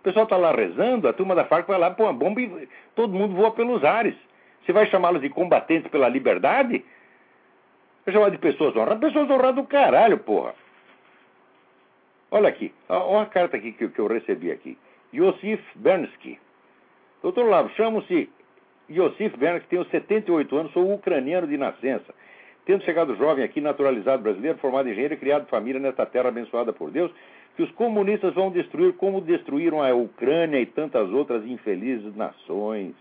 Speaker 2: O pessoal está lá rezando, a turma da Farc vai lá, pô, uma bomba e todo mundo voa pelos ares. Você vai chamá-los de combatentes pela liberdade? Vai chamar de pessoas honradas? Pessoas honradas do caralho, porra. Olha aqui, olha a carta aqui que, que eu recebi aqui. Yosif Bernsky. Doutor Lavo, chamo-se Yosif Bernsky, tenho 78 anos, sou ucraniano de nascença. Tendo chegado jovem aqui, naturalizado brasileiro, formado engenheiro e criado família nesta terra abençoada por Deus, que os comunistas vão destruir como destruíram a Ucrânia e tantas outras infelizes nações.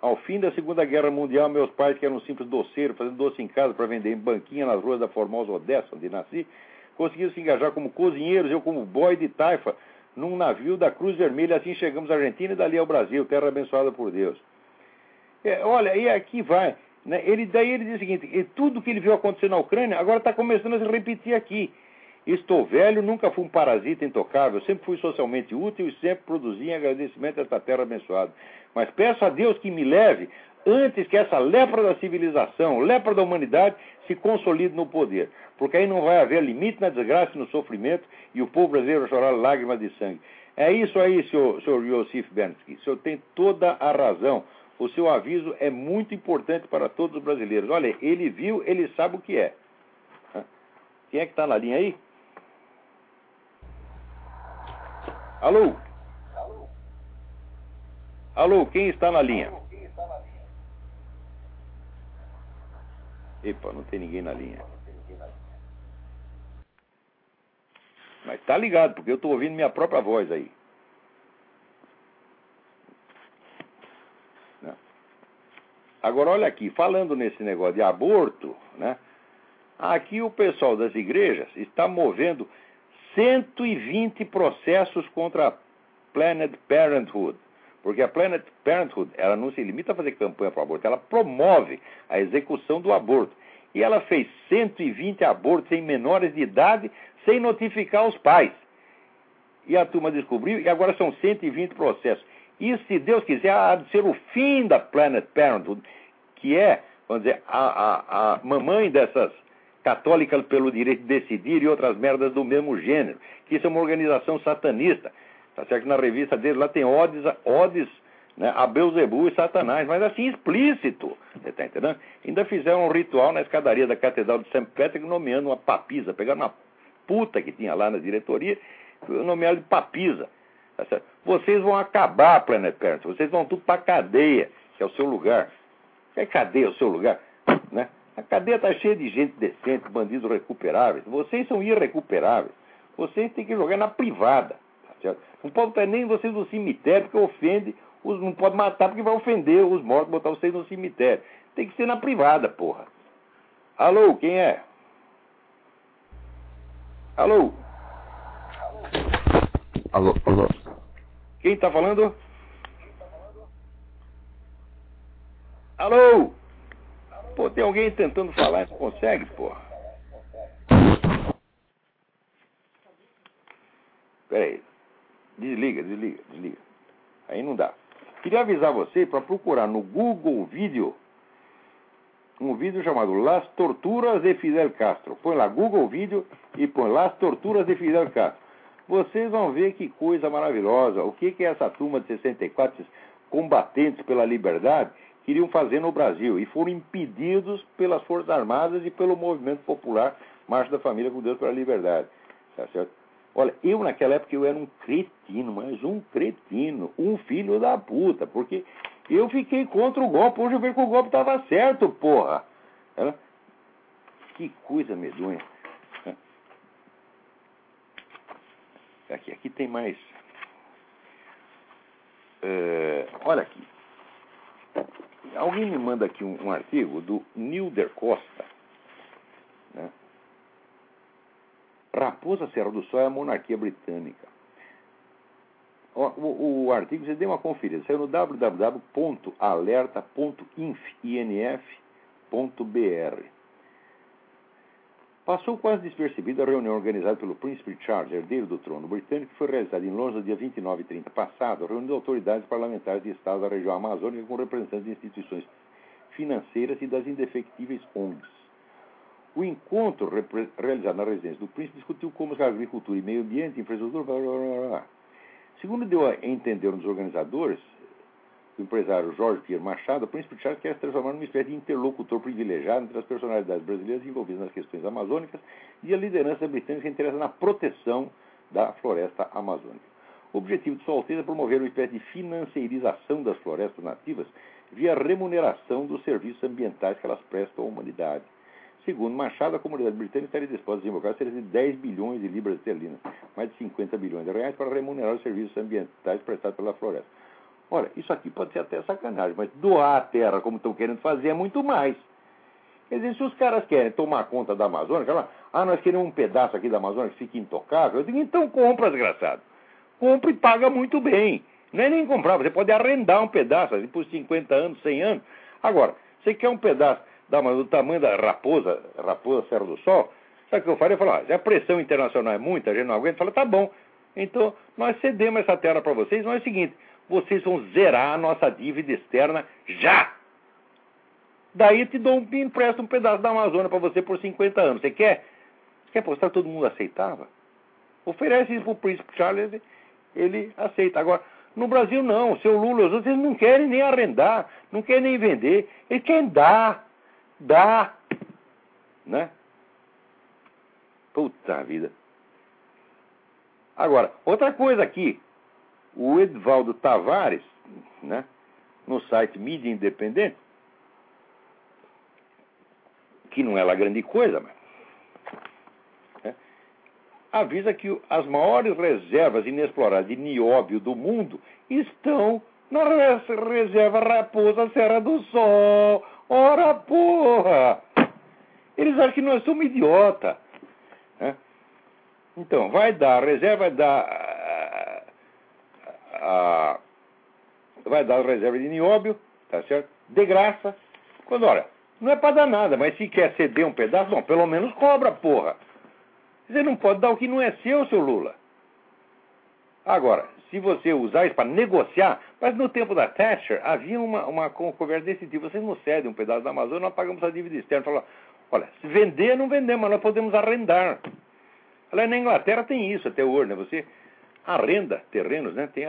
Speaker 2: Ao fim da Segunda Guerra Mundial, meus pais, que eram simples doceiros, fazendo doce em casa para vender em banquinha nas ruas da formosa Odessa, onde nasci, conseguiram se engajar como cozinheiros, eu como boy de taifa, num navio da Cruz Vermelha. Assim chegamos à Argentina e dali ao Brasil, terra abençoada por Deus. É, olha, e aqui vai. Né? Ele, daí ele diz o seguinte: tudo que ele viu acontecer na Ucrânia agora está começando a se repetir aqui. Estou velho, nunca fui um parasita intocável, sempre fui socialmente útil e sempre produzi em agradecimento a esta terra abençoada. Mas peço a Deus que me leve antes que essa lepra da civilização, lepra da humanidade, se consolide no poder. Porque aí não vai haver limite na desgraça e no sofrimento e o povo brasileiro chorar lágrimas de sangue. É isso aí, senhor, Yosif Bernski. O senhor tem toda a razão. O seu aviso é muito importante para todos os brasileiros. Olha, ele viu, ele sabe o que é. Quem é que está na linha aí? Alô? Alô, quem está na linha? Epa, não tem ninguém na linha. Mas tá ligado, porque eu estou ouvindo minha própria voz aí. Não. Agora olha aqui, falando nesse negócio de aborto, né? Aqui o pessoal das igrejas está movendo 120 processos contra a Planned Parenthood. Porque a Planned Parenthood, ela não se limita a fazer campanha para o aborto, ela promove a execução do aborto. E ela fez 120 abortos em menores de idade sem notificar os pais. E a turma descobriu, e agora são 120 processos. E se Deus quiser, há de ser o fim da Planned Parenthood, que é, vamos dizer, a, a, a mamãe dessas católica pelo direito de decidir e outras merdas do mesmo gênero, que isso é uma organização satanista. Tá certo na revista dele lá tem odes, odes né, a Beuzebu e Satanás, mas assim explícito. Você tá entendendo? Ainda fizeram um ritual na escadaria da Catedral de St. Patrick nomeando uma papisa, pegaram uma puta que tinha lá na diretoria, nomearam de papisa. Tá certo? Vocês vão acabar, Planet Parents, vocês vão tudo pra cadeia, que é o seu lugar. É cadeia o seu lugar, né? A cadeia está cheia de gente decente, bandidos recuperáveis. Vocês são irrecuperáveis. Vocês têm que jogar na privada. Tá certo? Não pode botar nem vocês no cemitério, porque ofende. Os, não pode matar porque vai ofender os mortos, botar vocês no cemitério. Tem que ser na privada, porra. Alô, quem é? Alô?
Speaker 4: Alô, alô.
Speaker 2: Quem está falando? Alô? Pô, tem alguém tentando falar e não consegue, porra. Peraí. Desliga, desliga, desliga. Aí não dá. Queria avisar você para procurar no Google Vídeo um vídeo chamado Las Torturas de Fidel Castro. Põe lá Google Vídeo e põe Las Torturas de Fidel Castro. Vocês vão ver que coisa maravilhosa. O que, que essa turma de 64 combatentes pela liberdade queriam fazer no Brasil e foram impedidos pelas Forças Armadas e pelo movimento popular Marcha da Família com Deus pela Liberdade. Tá certo? Olha, eu naquela época eu era um cretino, mas um cretino, um filho da puta, porque eu fiquei contra o golpe, hoje eu vejo que o golpe estava certo, porra. Era... Que coisa medonha. Aqui, aqui tem mais. É, olha aqui. Alguém me manda aqui um, um artigo do Nilder Costa. Né? Raposa Serra do Sol é a monarquia britânica. O, o, o artigo, você deu uma conferida, saiu no www.alerta.inf.br. Passou quase despercebida a reunião organizada pelo príncipe Charles, herdeiro do trono britânico, que foi realizada em Londres no dia 29 e 30 passado, reunindo autoridades parlamentares de estados da região amazônica com representantes de instituições financeiras e das indefectíveis ONGs. O encontro realizado na residência do príncipe discutiu como a agricultura e meio ambiente, infraestrutura, blá, blá, blá. Segundo deu a entender um dos organizadores, o empresário Jorge Pierre Machado, o príncipe Charles quer se transformar numa espécie de interlocutor privilegiado entre as personalidades brasileiras envolvidas nas questões amazônicas e a liderança britânica interessa na proteção da floresta amazônica. O objetivo de Sua Alteza é promover uma espécie de financiarização das florestas nativas via remuneração dos serviços ambientais que elas prestam à humanidade. Segundo Machado, a comunidade britânica estaria disposta a desembolsar cerca de 10 bilhões de libras esterlinas, mais de 50 bilhões de reais, para remunerar os serviços ambientais prestados pela floresta. Olha, isso aqui pode ser até sacanagem, mas doar a terra como estão querendo fazer é muito mais. Quer dizer, se os caras querem tomar conta da Amazônia, falam, ah, nós queremos um pedaço aqui da Amazônia que fique intocável, eu digo, então compra, desgraçado. Compra e paga muito bem. Não é nem comprar, você pode arrendar um pedaço assim, por 50 anos, 100 anos. Agora, você quer um pedaço da, do tamanho da raposa, raposa Serra do Sol, sabe o que eu faria? Eu falo, ah, se a pressão internacional é muita, a gente não aguenta, fala, tá bom. Então, nós cedemos essa terra para vocês, mas é o seguinte, vocês vão zerar a nossa dívida externa já. Daí te dou um, empresto um pedaço da Amazônia para você por 50 anos. Você quer? Você quer apostar? Todo mundo aceitava? Oferece isso para o príncipe Charles, ele aceita. Agora, no Brasil não. O seu Lula os outros eles não querem nem arrendar, não querem nem vender. Eles querem dar. Dar. Né? Puta vida. Agora, outra coisa aqui o Edvaldo Tavares, né, no site Mídia Independente, que não é lá grande coisa, mas né, avisa que as maiores reservas inexploradas de nióbio do mundo estão na reserva Raposa Serra do Sol. Ora, porra! Eles acham que nós somos idiota. Né? Então, vai dar, a reserva vai dar a, vai dar reserva de nióbio, tá certo? De graça. Quando, olha, não é para dar nada, mas se quer ceder um pedaço, bom, pelo menos cobra, porra. Você não pode dar o que não é seu, seu Lula. Agora, se você usar isso para negociar, mas no tempo da Thatcher havia uma, uma conversa desse tipo, vocês nos cedem um pedaço da Amazônia, nós pagamos a dívida externa. Fala, olha, se vender, não vendemos, mas nós podemos arrendar. Olha, na Inglaterra tem isso até hoje, né? Você arrenda terrenos, né? Tem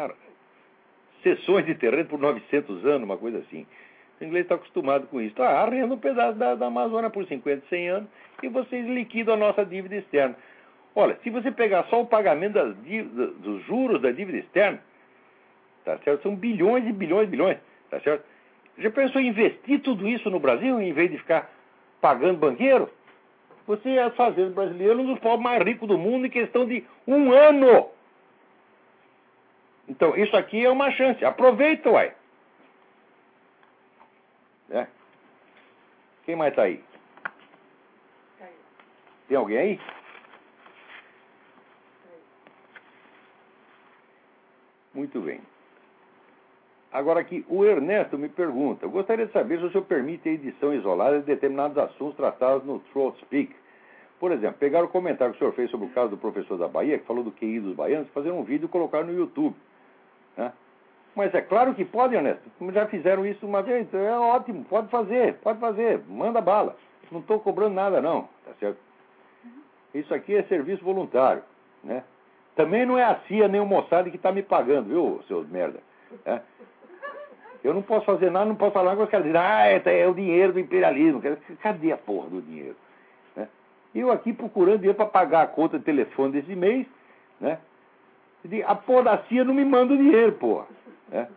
Speaker 2: sessões de terreno por 900 anos, uma coisa assim. O inglês está acostumado com isso. Ah, arrenda um pedaço da, da Amazônia por 50, 100 anos e vocês liquidam a nossa dívida externa. Olha, se você pegar só o pagamento das dívidas, dos juros da dívida externa, tá certo? São bilhões e bilhões e bilhões, tá certo? Já pensou em investir tudo isso no Brasil em vez de ficar pagando banqueiro? Você ia fazer o brasileiro um dos povos mais ricos do mundo em questão de um ano. Então, isso aqui é uma chance. Aproveita, uai. É. Quem mais está aí? Tem alguém aí? Muito bem. Agora aqui, o Ernesto me pergunta: gostaria de saber se o senhor permite a edição isolada de determinados assuntos tratados no Throat Speak. Por exemplo, pegar o comentário que o senhor fez sobre o caso do professor da Bahia, que falou do QI dos baianos, fazer um vídeo e colocar no YouTube. Né? Mas é claro que pode, Ernesto. Como já fizeram isso uma vez, então é ótimo, pode fazer, pode fazer, manda bala. Não estou cobrando nada, não, tá certo? Isso aqui é serviço voluntário, né? Também não é a CIA nem o Mossad que está me pagando, viu, seus merda? É. Eu não posso fazer nada, não posso falar com os caras dizem, ah, é, é, o dinheiro do imperialismo. Cadê a porra do dinheiro? Né? Eu aqui procurando dinheiro para pagar a conta de telefone desse mês, né? A porra da CIA não me manda o dinheiro, porra. É.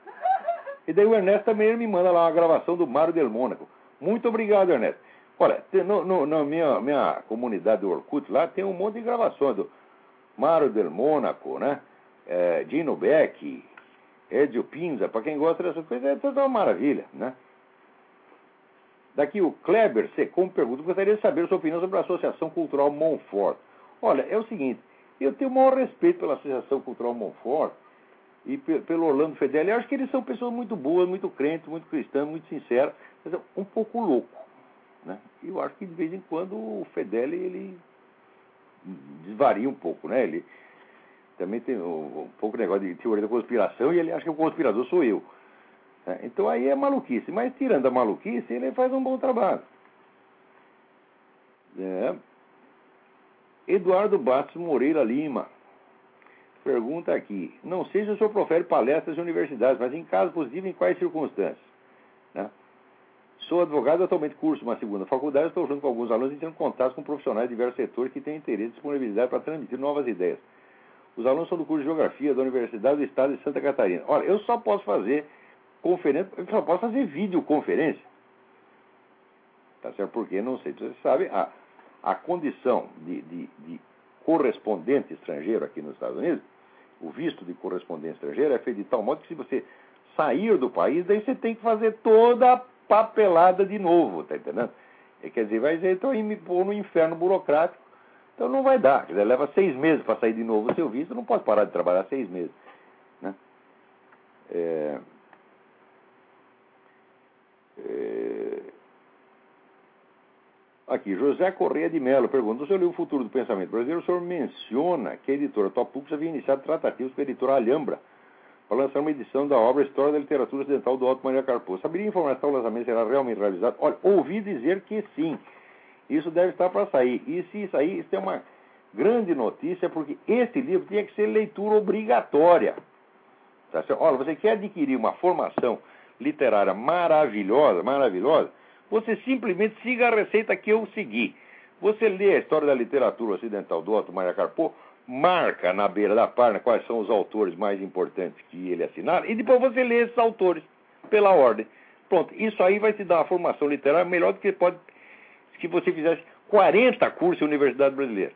Speaker 2: E daí o Ernesto também me manda lá uma gravação do Mário Del Mônaco. Muito obrigado, Ernesto. Olha, na minha, minha comunidade do Orkut lá tem um monte de gravações do Mário Del Mônaco, né? É, Dino Beck, Edio Pinza, para quem gosta dessas coisas, é toda uma maravilha, né? Daqui o Kleber Secom pergunta, gostaria de saber sua opinião sobre a Associação Cultural Monfort. Olha, é o seguinte, eu tenho o maior respeito pela Associação Cultural Monfort e pelo Orlando Fedeli. Eu acho que eles são pessoas muito boas, muito crentes, muito cristãs, muito sinceras, mas é um pouco louco. Né? E eu acho que de vez em quando o Fedeli ele desvaria um pouco, né? Ele também tem um, um pouco negócio de teoria da conspiração e ele acha que o conspirador sou eu. Né? Então aí é maluquice. Mas tirando a maluquice, ele faz um bom trabalho. É. Eduardo Bastos Moreira Lima. Pergunta aqui. Não sei se o senhor profere palestras em universidades, mas em caso positivo, em quais circunstâncias? Sou advogado atualmente curso uma segunda faculdade, estou junto com alguns alunos e tendo contato com profissionais de diversos setores que têm interesse e disponibilidade para transmitir novas ideias. Os alunos são do curso de Geografia da Universidade do Estado de Santa Catarina. Olha, eu só posso fazer conferência, eu só posso fazer videoconferência. Tá certo? Porque, não sei se você sabe, a, a condição de, de, de correspondente estrangeiro aqui nos Estados Unidos, o visto de correspondente estrangeiro é feito de tal modo que se você sair do país, daí você tem que fazer toda a papelada de novo, tá entendendo? E, quer dizer, vai dizer, então me pôr no inferno burocrático, então não vai dar. Quer dizer, leva seis meses para sair de novo o seu visto, não pode parar de trabalhar seis meses. Né? É... É... Aqui, José Correia de Mello pergunta: o senhor leu O Futuro do Pensamento Brasileiro? O senhor menciona que a editora Topux havia iniciado tratativos com a editora Alhambra para lançar uma edição da obra História da Literatura Ocidental do Otto Maria Carpo. Saberia informar se o lançamento será realmente realizado? Olha, ouvi dizer que sim. Isso deve estar para sair. E se sair, isso é uma grande notícia, porque esse livro tinha que ser leitura obrigatória. Tá Olha, você quer adquirir uma formação literária maravilhosa, maravilhosa, você simplesmente siga a receita que eu segui. Você lê a história da literatura ocidental do Otto Maria Carpo, marca na beira da página quais são os autores mais importantes que ele assinaram, e depois você lê esses autores pela ordem. Pronto, isso aí vai te dar uma formação literária melhor do que pode que você fizesse 40 cursos em Universidade Brasileira.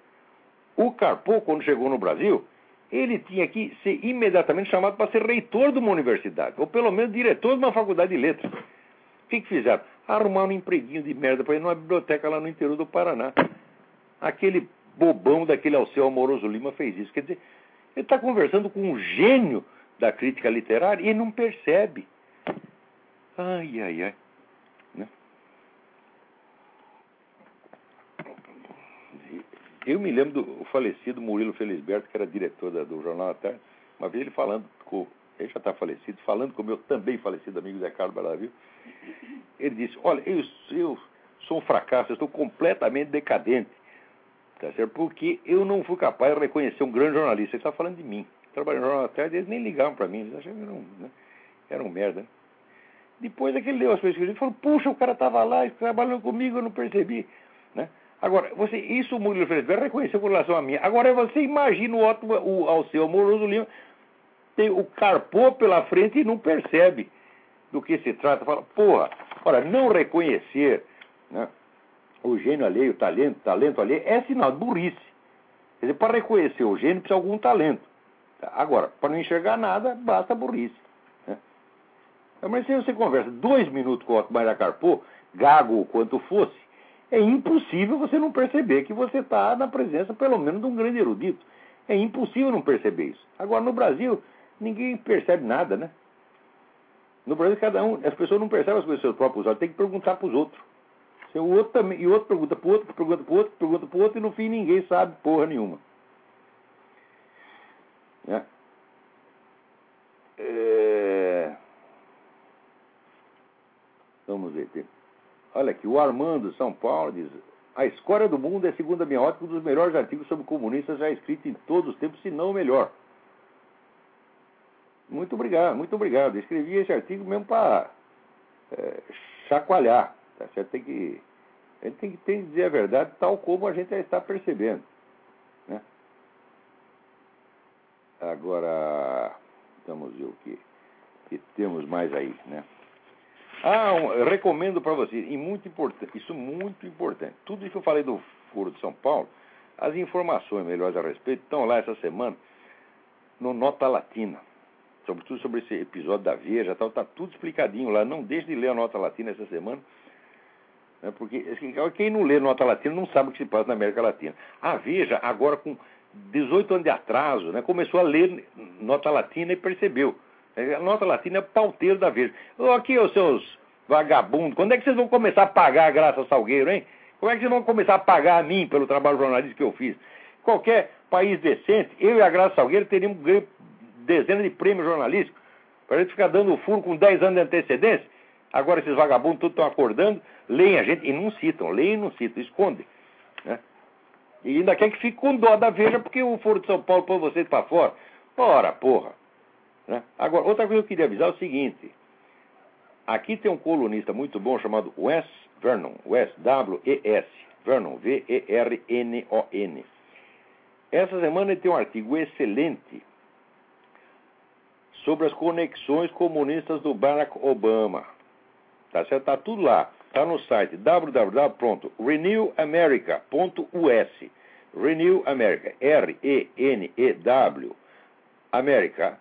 Speaker 2: O Carpo, quando chegou no Brasil, ele tinha que ser imediatamente chamado para ser reitor de uma universidade, ou pelo menos diretor de uma faculdade de letras. O que, que fizeram? Arrumaram um empreguinho de merda para ele numa biblioteca lá no interior do Paraná. Aquele bobão daquele Alceu Amoroso Lima fez isso. Quer dizer, ele está conversando com um gênio da crítica literária e não percebe. Ai, ai, ai. Né? Eu me lembro do falecido Murilo Felisberto, que era diretor da, do Jornal da Tarde, uma vez ele falando com, ele já está falecido, falando com o meu também falecido amigo Zé Carlos Baravil, ele disse, olha, eu, eu sou um fracasso, eu estou completamente decadente. Tá certo? Porque eu não fui capaz de reconhecer um grande jornalista. Ele está falando de mim. Trabalhando no jornal atrás, eles nem ligavam para mim. Eles achavam que era um, né? era um merda. Depois é que ele leu as pesquisas, ele falou, puxa, o cara estava lá trabalhando comigo, eu não percebi. Né? Agora, você, isso o Murilo Fresber reconheceu com relação a mim. Agora você imagina o, Otto, o Alceu Amoroso Lima tem o carpô pela frente e não percebe do que se trata. Fala, porra, ora, não reconhecer né, o gênio alheio, o talento, talento alheio, é sinal de burrice. Quer dizer, para reconhecer o gênio precisa algum talento. Agora, para não enxergar nada, basta burrice. Né? Mas se você conversa dois minutos com o Otto Maria Carpo, gago quanto fosse, é impossível você não perceber que você está na presença, pelo menos, de um grande erudito. É impossível não perceber isso. Agora, no Brasil, ninguém percebe nada, né? No Brasil, cada um, as pessoas não percebem as coisas dos seus próprios olhos, tem que perguntar para os outros. O outro também, e o outro pergunta para o outro, pergunta para o outro, pergunta para o outro, e no fim ninguém sabe porra nenhuma. É. É... Vamos ver. Olha aqui, o Armando São Paulo diz: A Escória do Mundo é, segundo a minha ótica, um dos melhores artigos sobre comunistas já escritos em todos os tempos, se não o melhor. Muito obrigado, muito obrigado. escrevi esse artigo mesmo para é, chacoalhar. Tá certo? Tem que, a gente tem que, tem que dizer a verdade tal como a gente já está percebendo. Né? Agora, vamos ver o que, que temos mais aí. Né? Ah, um, recomendo para você, e muito importante, isso muito importante. Tudo isso que eu falei do Foro de São Paulo, as informações melhores a respeito estão lá essa semana no Nota Latina sobretudo sobre esse episódio da Veja, tal, tá tudo explicadinho lá. Não deixe de ler a nota latina essa semana, né? Porque assim, quem não lê nota latina não sabe o que se passa na América Latina. A Veja, agora com 18 anos de atraso, né, começou a ler nota latina e percebeu. É, a nota latina é pauteiro da Veja. Oh, aqui, os seus vagabundos, quando é que vocês vão começar a pagar a Graça Salgueiro, hein? Como é que vocês vão começar a pagar a mim pelo trabalho jornalístico que eu fiz? qualquer país decente, eu e a Graça Salgueiro teríamos ganho dezenas de prêmios jornalísticos. Para a gente ficar dando furo com 10 anos de antecedência. Agora esses vagabundos todos estão acordando, leem a gente e não citam, leem e não citam, escondem. Né? E ainda quer que fique com dó da Veja porque o Foro de São Paulo põe vocês para fora. Ora, porra. Né? Agora, outra coisa que eu queria avisar é o seguinte. Aqui tem um colunista muito bom chamado Wes Vernon, Wes, W-E-S, Vernon, V-E-R-N-O-N. Essa semana ele tem um artigo excelente sobre as conexões comunistas do Barack Obama. Tá certo? Tá tudo lá. Tá no site www.renewamerica.us. Renew America, R-E-N-E-W, America.us.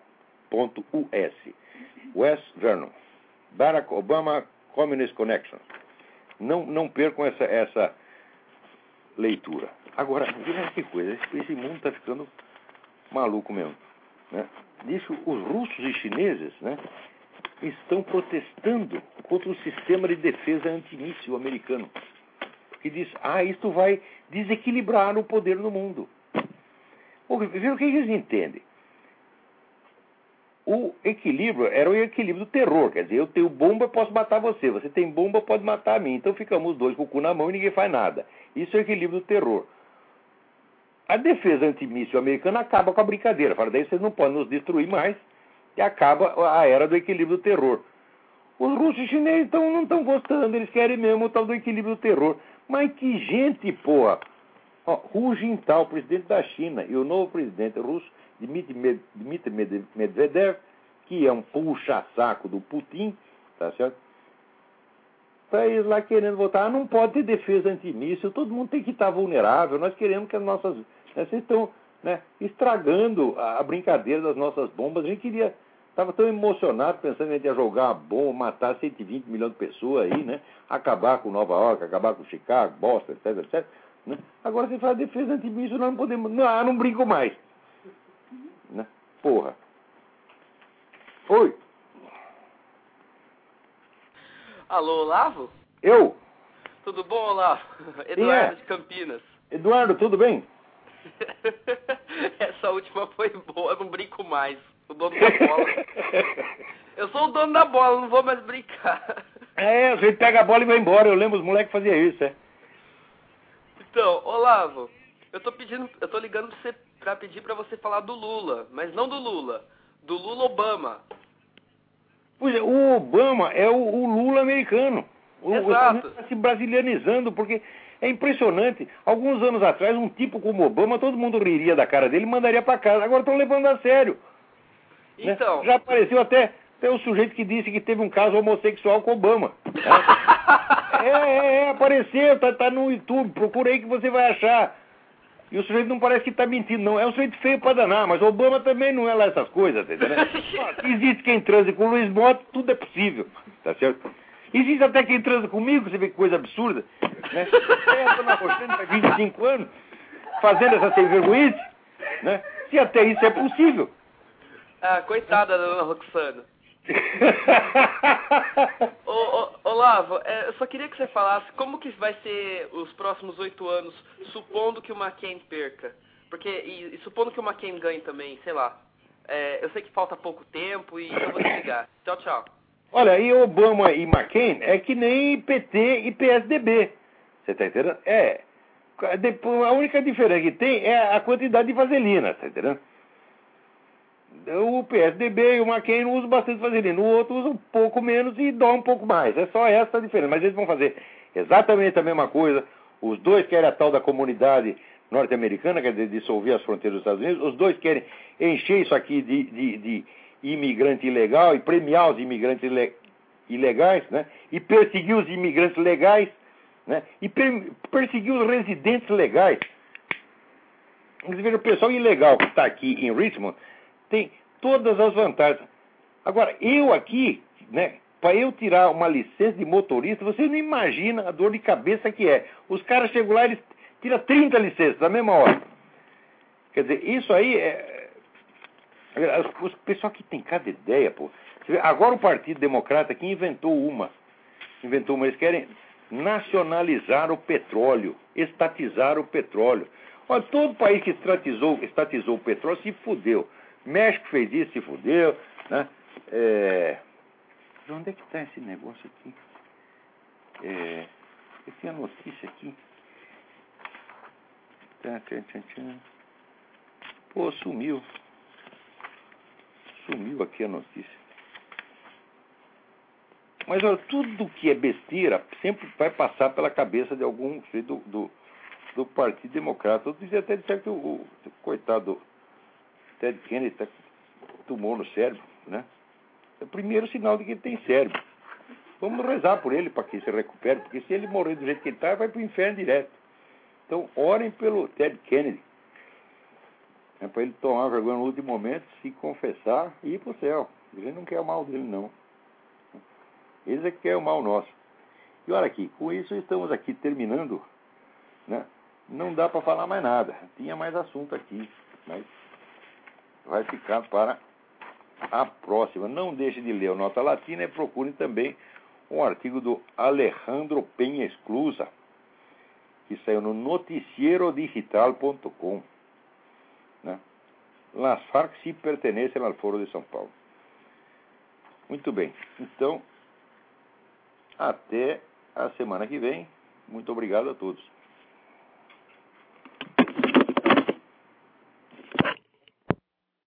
Speaker 2: Wes Vernon. Barack Obama Communist Connection. Não, não percam essa, essa leitura. Agora, veja que coisa, esse mundo está ficando maluco mesmo. Né? Disso, os russos e chineses né, estão protestando contra o sistema de defesa antimíssil americano. Que diz, ah, isto vai desequilibrar o poder no mundo. Veja o que eles entendem. O equilíbrio era o equilíbrio do terror. Quer dizer, eu tenho bomba, posso matar você. Você tem bomba, pode matar a mim. Então ficamos os dois com o cu na mão e ninguém faz nada. Isso é o equilíbrio do terror. A defesa antimíssil americana acaba com a brincadeira. Fala, daí vocês não podem nos destruir mais. E acaba a era do equilíbrio do terror. Os russos e chineses tão, não estão gostando, eles querem mesmo o tal do equilíbrio do terror. Mas que gente, porra! Ó, Hu Jintao, presidente da China, e o novo presidente russo, Dmitry Medvedev, que é um puxa-saco do Putin, tá certo? Está eles lá querendo votar. Ah, não pode ter defesa antimíssil, todo mundo tem que estar vulnerável. Nós queremos que as nossas. Né, vocês estão né, estragando a, a, brincadeira das nossas bombas. A gente queria. Estava tão emocionado pensando em a gente ia jogar a bomba, matar 120 milhões de pessoas aí, né? Acabar com Nova York, acabar com Chicago, Boston, etc, etc. Né? Agora você fala defesa antimíssil, nós não podemos. Não, ah, não brinco mais. Né? Porra. Oi.
Speaker 4: Alô, Olavo?
Speaker 2: Eu?
Speaker 4: Tudo bom, Olavo? Eduardo é? de Campinas.
Speaker 2: Eduardo, tudo bem?
Speaker 4: Essa última foi boa, não brinco mais. O dono da bola. eu sou o dono da bola, não vou mais brincar.
Speaker 2: É, a gente pega a bola e vai embora. Eu lembro os moleques faziam isso, é.
Speaker 4: Então, Olavo, eu tô pedindo, eu tô ligando pra, você, pra pedir pra você falar do Lula, mas não do Lula, do Lula Obama.
Speaker 2: Pois é, o Obama é o, o Lula americano. O,
Speaker 4: Exato.
Speaker 2: Está se brasilianizando, porque é impressionante. Alguns anos atrás, um tipo como Obama, todo mundo riria da cara dele e mandaria para casa. Agora estão levando a sério.
Speaker 4: Né? Então.
Speaker 2: Né? Já apareceu até, até o sujeito que disse que teve um caso homossexual com Obama. é, é, é, apareceu, tá, tá no YouTube, procura aí que você vai achar. E o sujeito não parece que está mentindo, não. É um sujeito feio para danar, mas Obama também não é lá essas coisas, tá entendeu? Existe quem transe com o Luiz Mota, tudo é possível, tá certo? Existe até quem transa comigo, você vê que coisa absurda. Né? É a dona Roxane há 25 anos, fazendo essa sem vergonhice, né? Se até isso é possível.
Speaker 4: Ah, coitada da dona Roxana. ô, ô, Olavo, é, eu só queria que você falasse como que vai ser os próximos oito anos, supondo que o McCain perca. Porque, e, e supondo que o McCain ganhe também, sei lá. É, eu sei que falta pouco tempo e eu vou desligar. Tchau, tchau.
Speaker 2: Olha, e Obama e McCain é que nem PT e PSDB. Você tá entendendo? É. A única diferença que tem é a quantidade de vaselina, tá entendendo? O PSDB e o McCain usam bastante vaselina, o outro usa um pouco menos e dói um pouco mais. É só essa a diferença. Mas eles vão fazer exatamente a mesma coisa. Os dois querem a tal da comunidade norte-americana, quer dizer, dissolver as fronteiras dos Estados Unidos. Os dois querem encher isso aqui de, de, de imigrante ilegal e premiar os imigrantes ilegais, né? E perseguir os imigrantes legais, né? E per perseguir os residentes legais. Veja, o pessoal ilegal que está aqui em Richmond tem todas as vantagens. Agora, eu aqui, né, para eu tirar uma licença de motorista, você não imagina a dor de cabeça que é. Os caras chegam lá eles tiram 30 licenças na mesma hora. Quer dizer, isso aí é. O pessoal que tem cada ideia, pô. Agora o Partido Democrata aqui inventou uma. Inventou uma, eles querem nacionalizar o petróleo, estatizar o petróleo. Olha, todo país que estatizou, estatizou o petróleo se fudeu. México fez isso, se fudeu. Né? É... Onde é que está esse negócio aqui? É... Eu tinha notícia aqui. Pô, sumiu. Sumiu aqui a notícia. Mas olha, tudo que é besteira sempre vai passar pela cabeça de algum do, do, do Partido Democrata. Outros até disseram que o, o coitado Ted Kennedy tá, tomou no cérebro, né? É o primeiro sinal de que ele tem cérebro. Vamos rezar por ele para que se recupere, porque se ele morrer do jeito que ele está, vai para o inferno direto. Então, orem pelo Ted Kennedy. É para ele tomar vergonha no último momento, se confessar e ir para o céu. Gente não quer o mal dele, não. Eles é que querem o mal nosso. E olha aqui, com isso estamos aqui terminando. Né? Não dá para falar mais nada. Tinha mais assunto aqui, mas vai ficar para a próxima. Não deixe de ler o Nota Latina e procure também um artigo do Alejandro Penha Exclusa, que saiu no noticiero-digital.com. Né? Las Farc se pertencem ao Foro de São Paulo. Muito bem. Então, até a semana que vem. Muito obrigado a todos.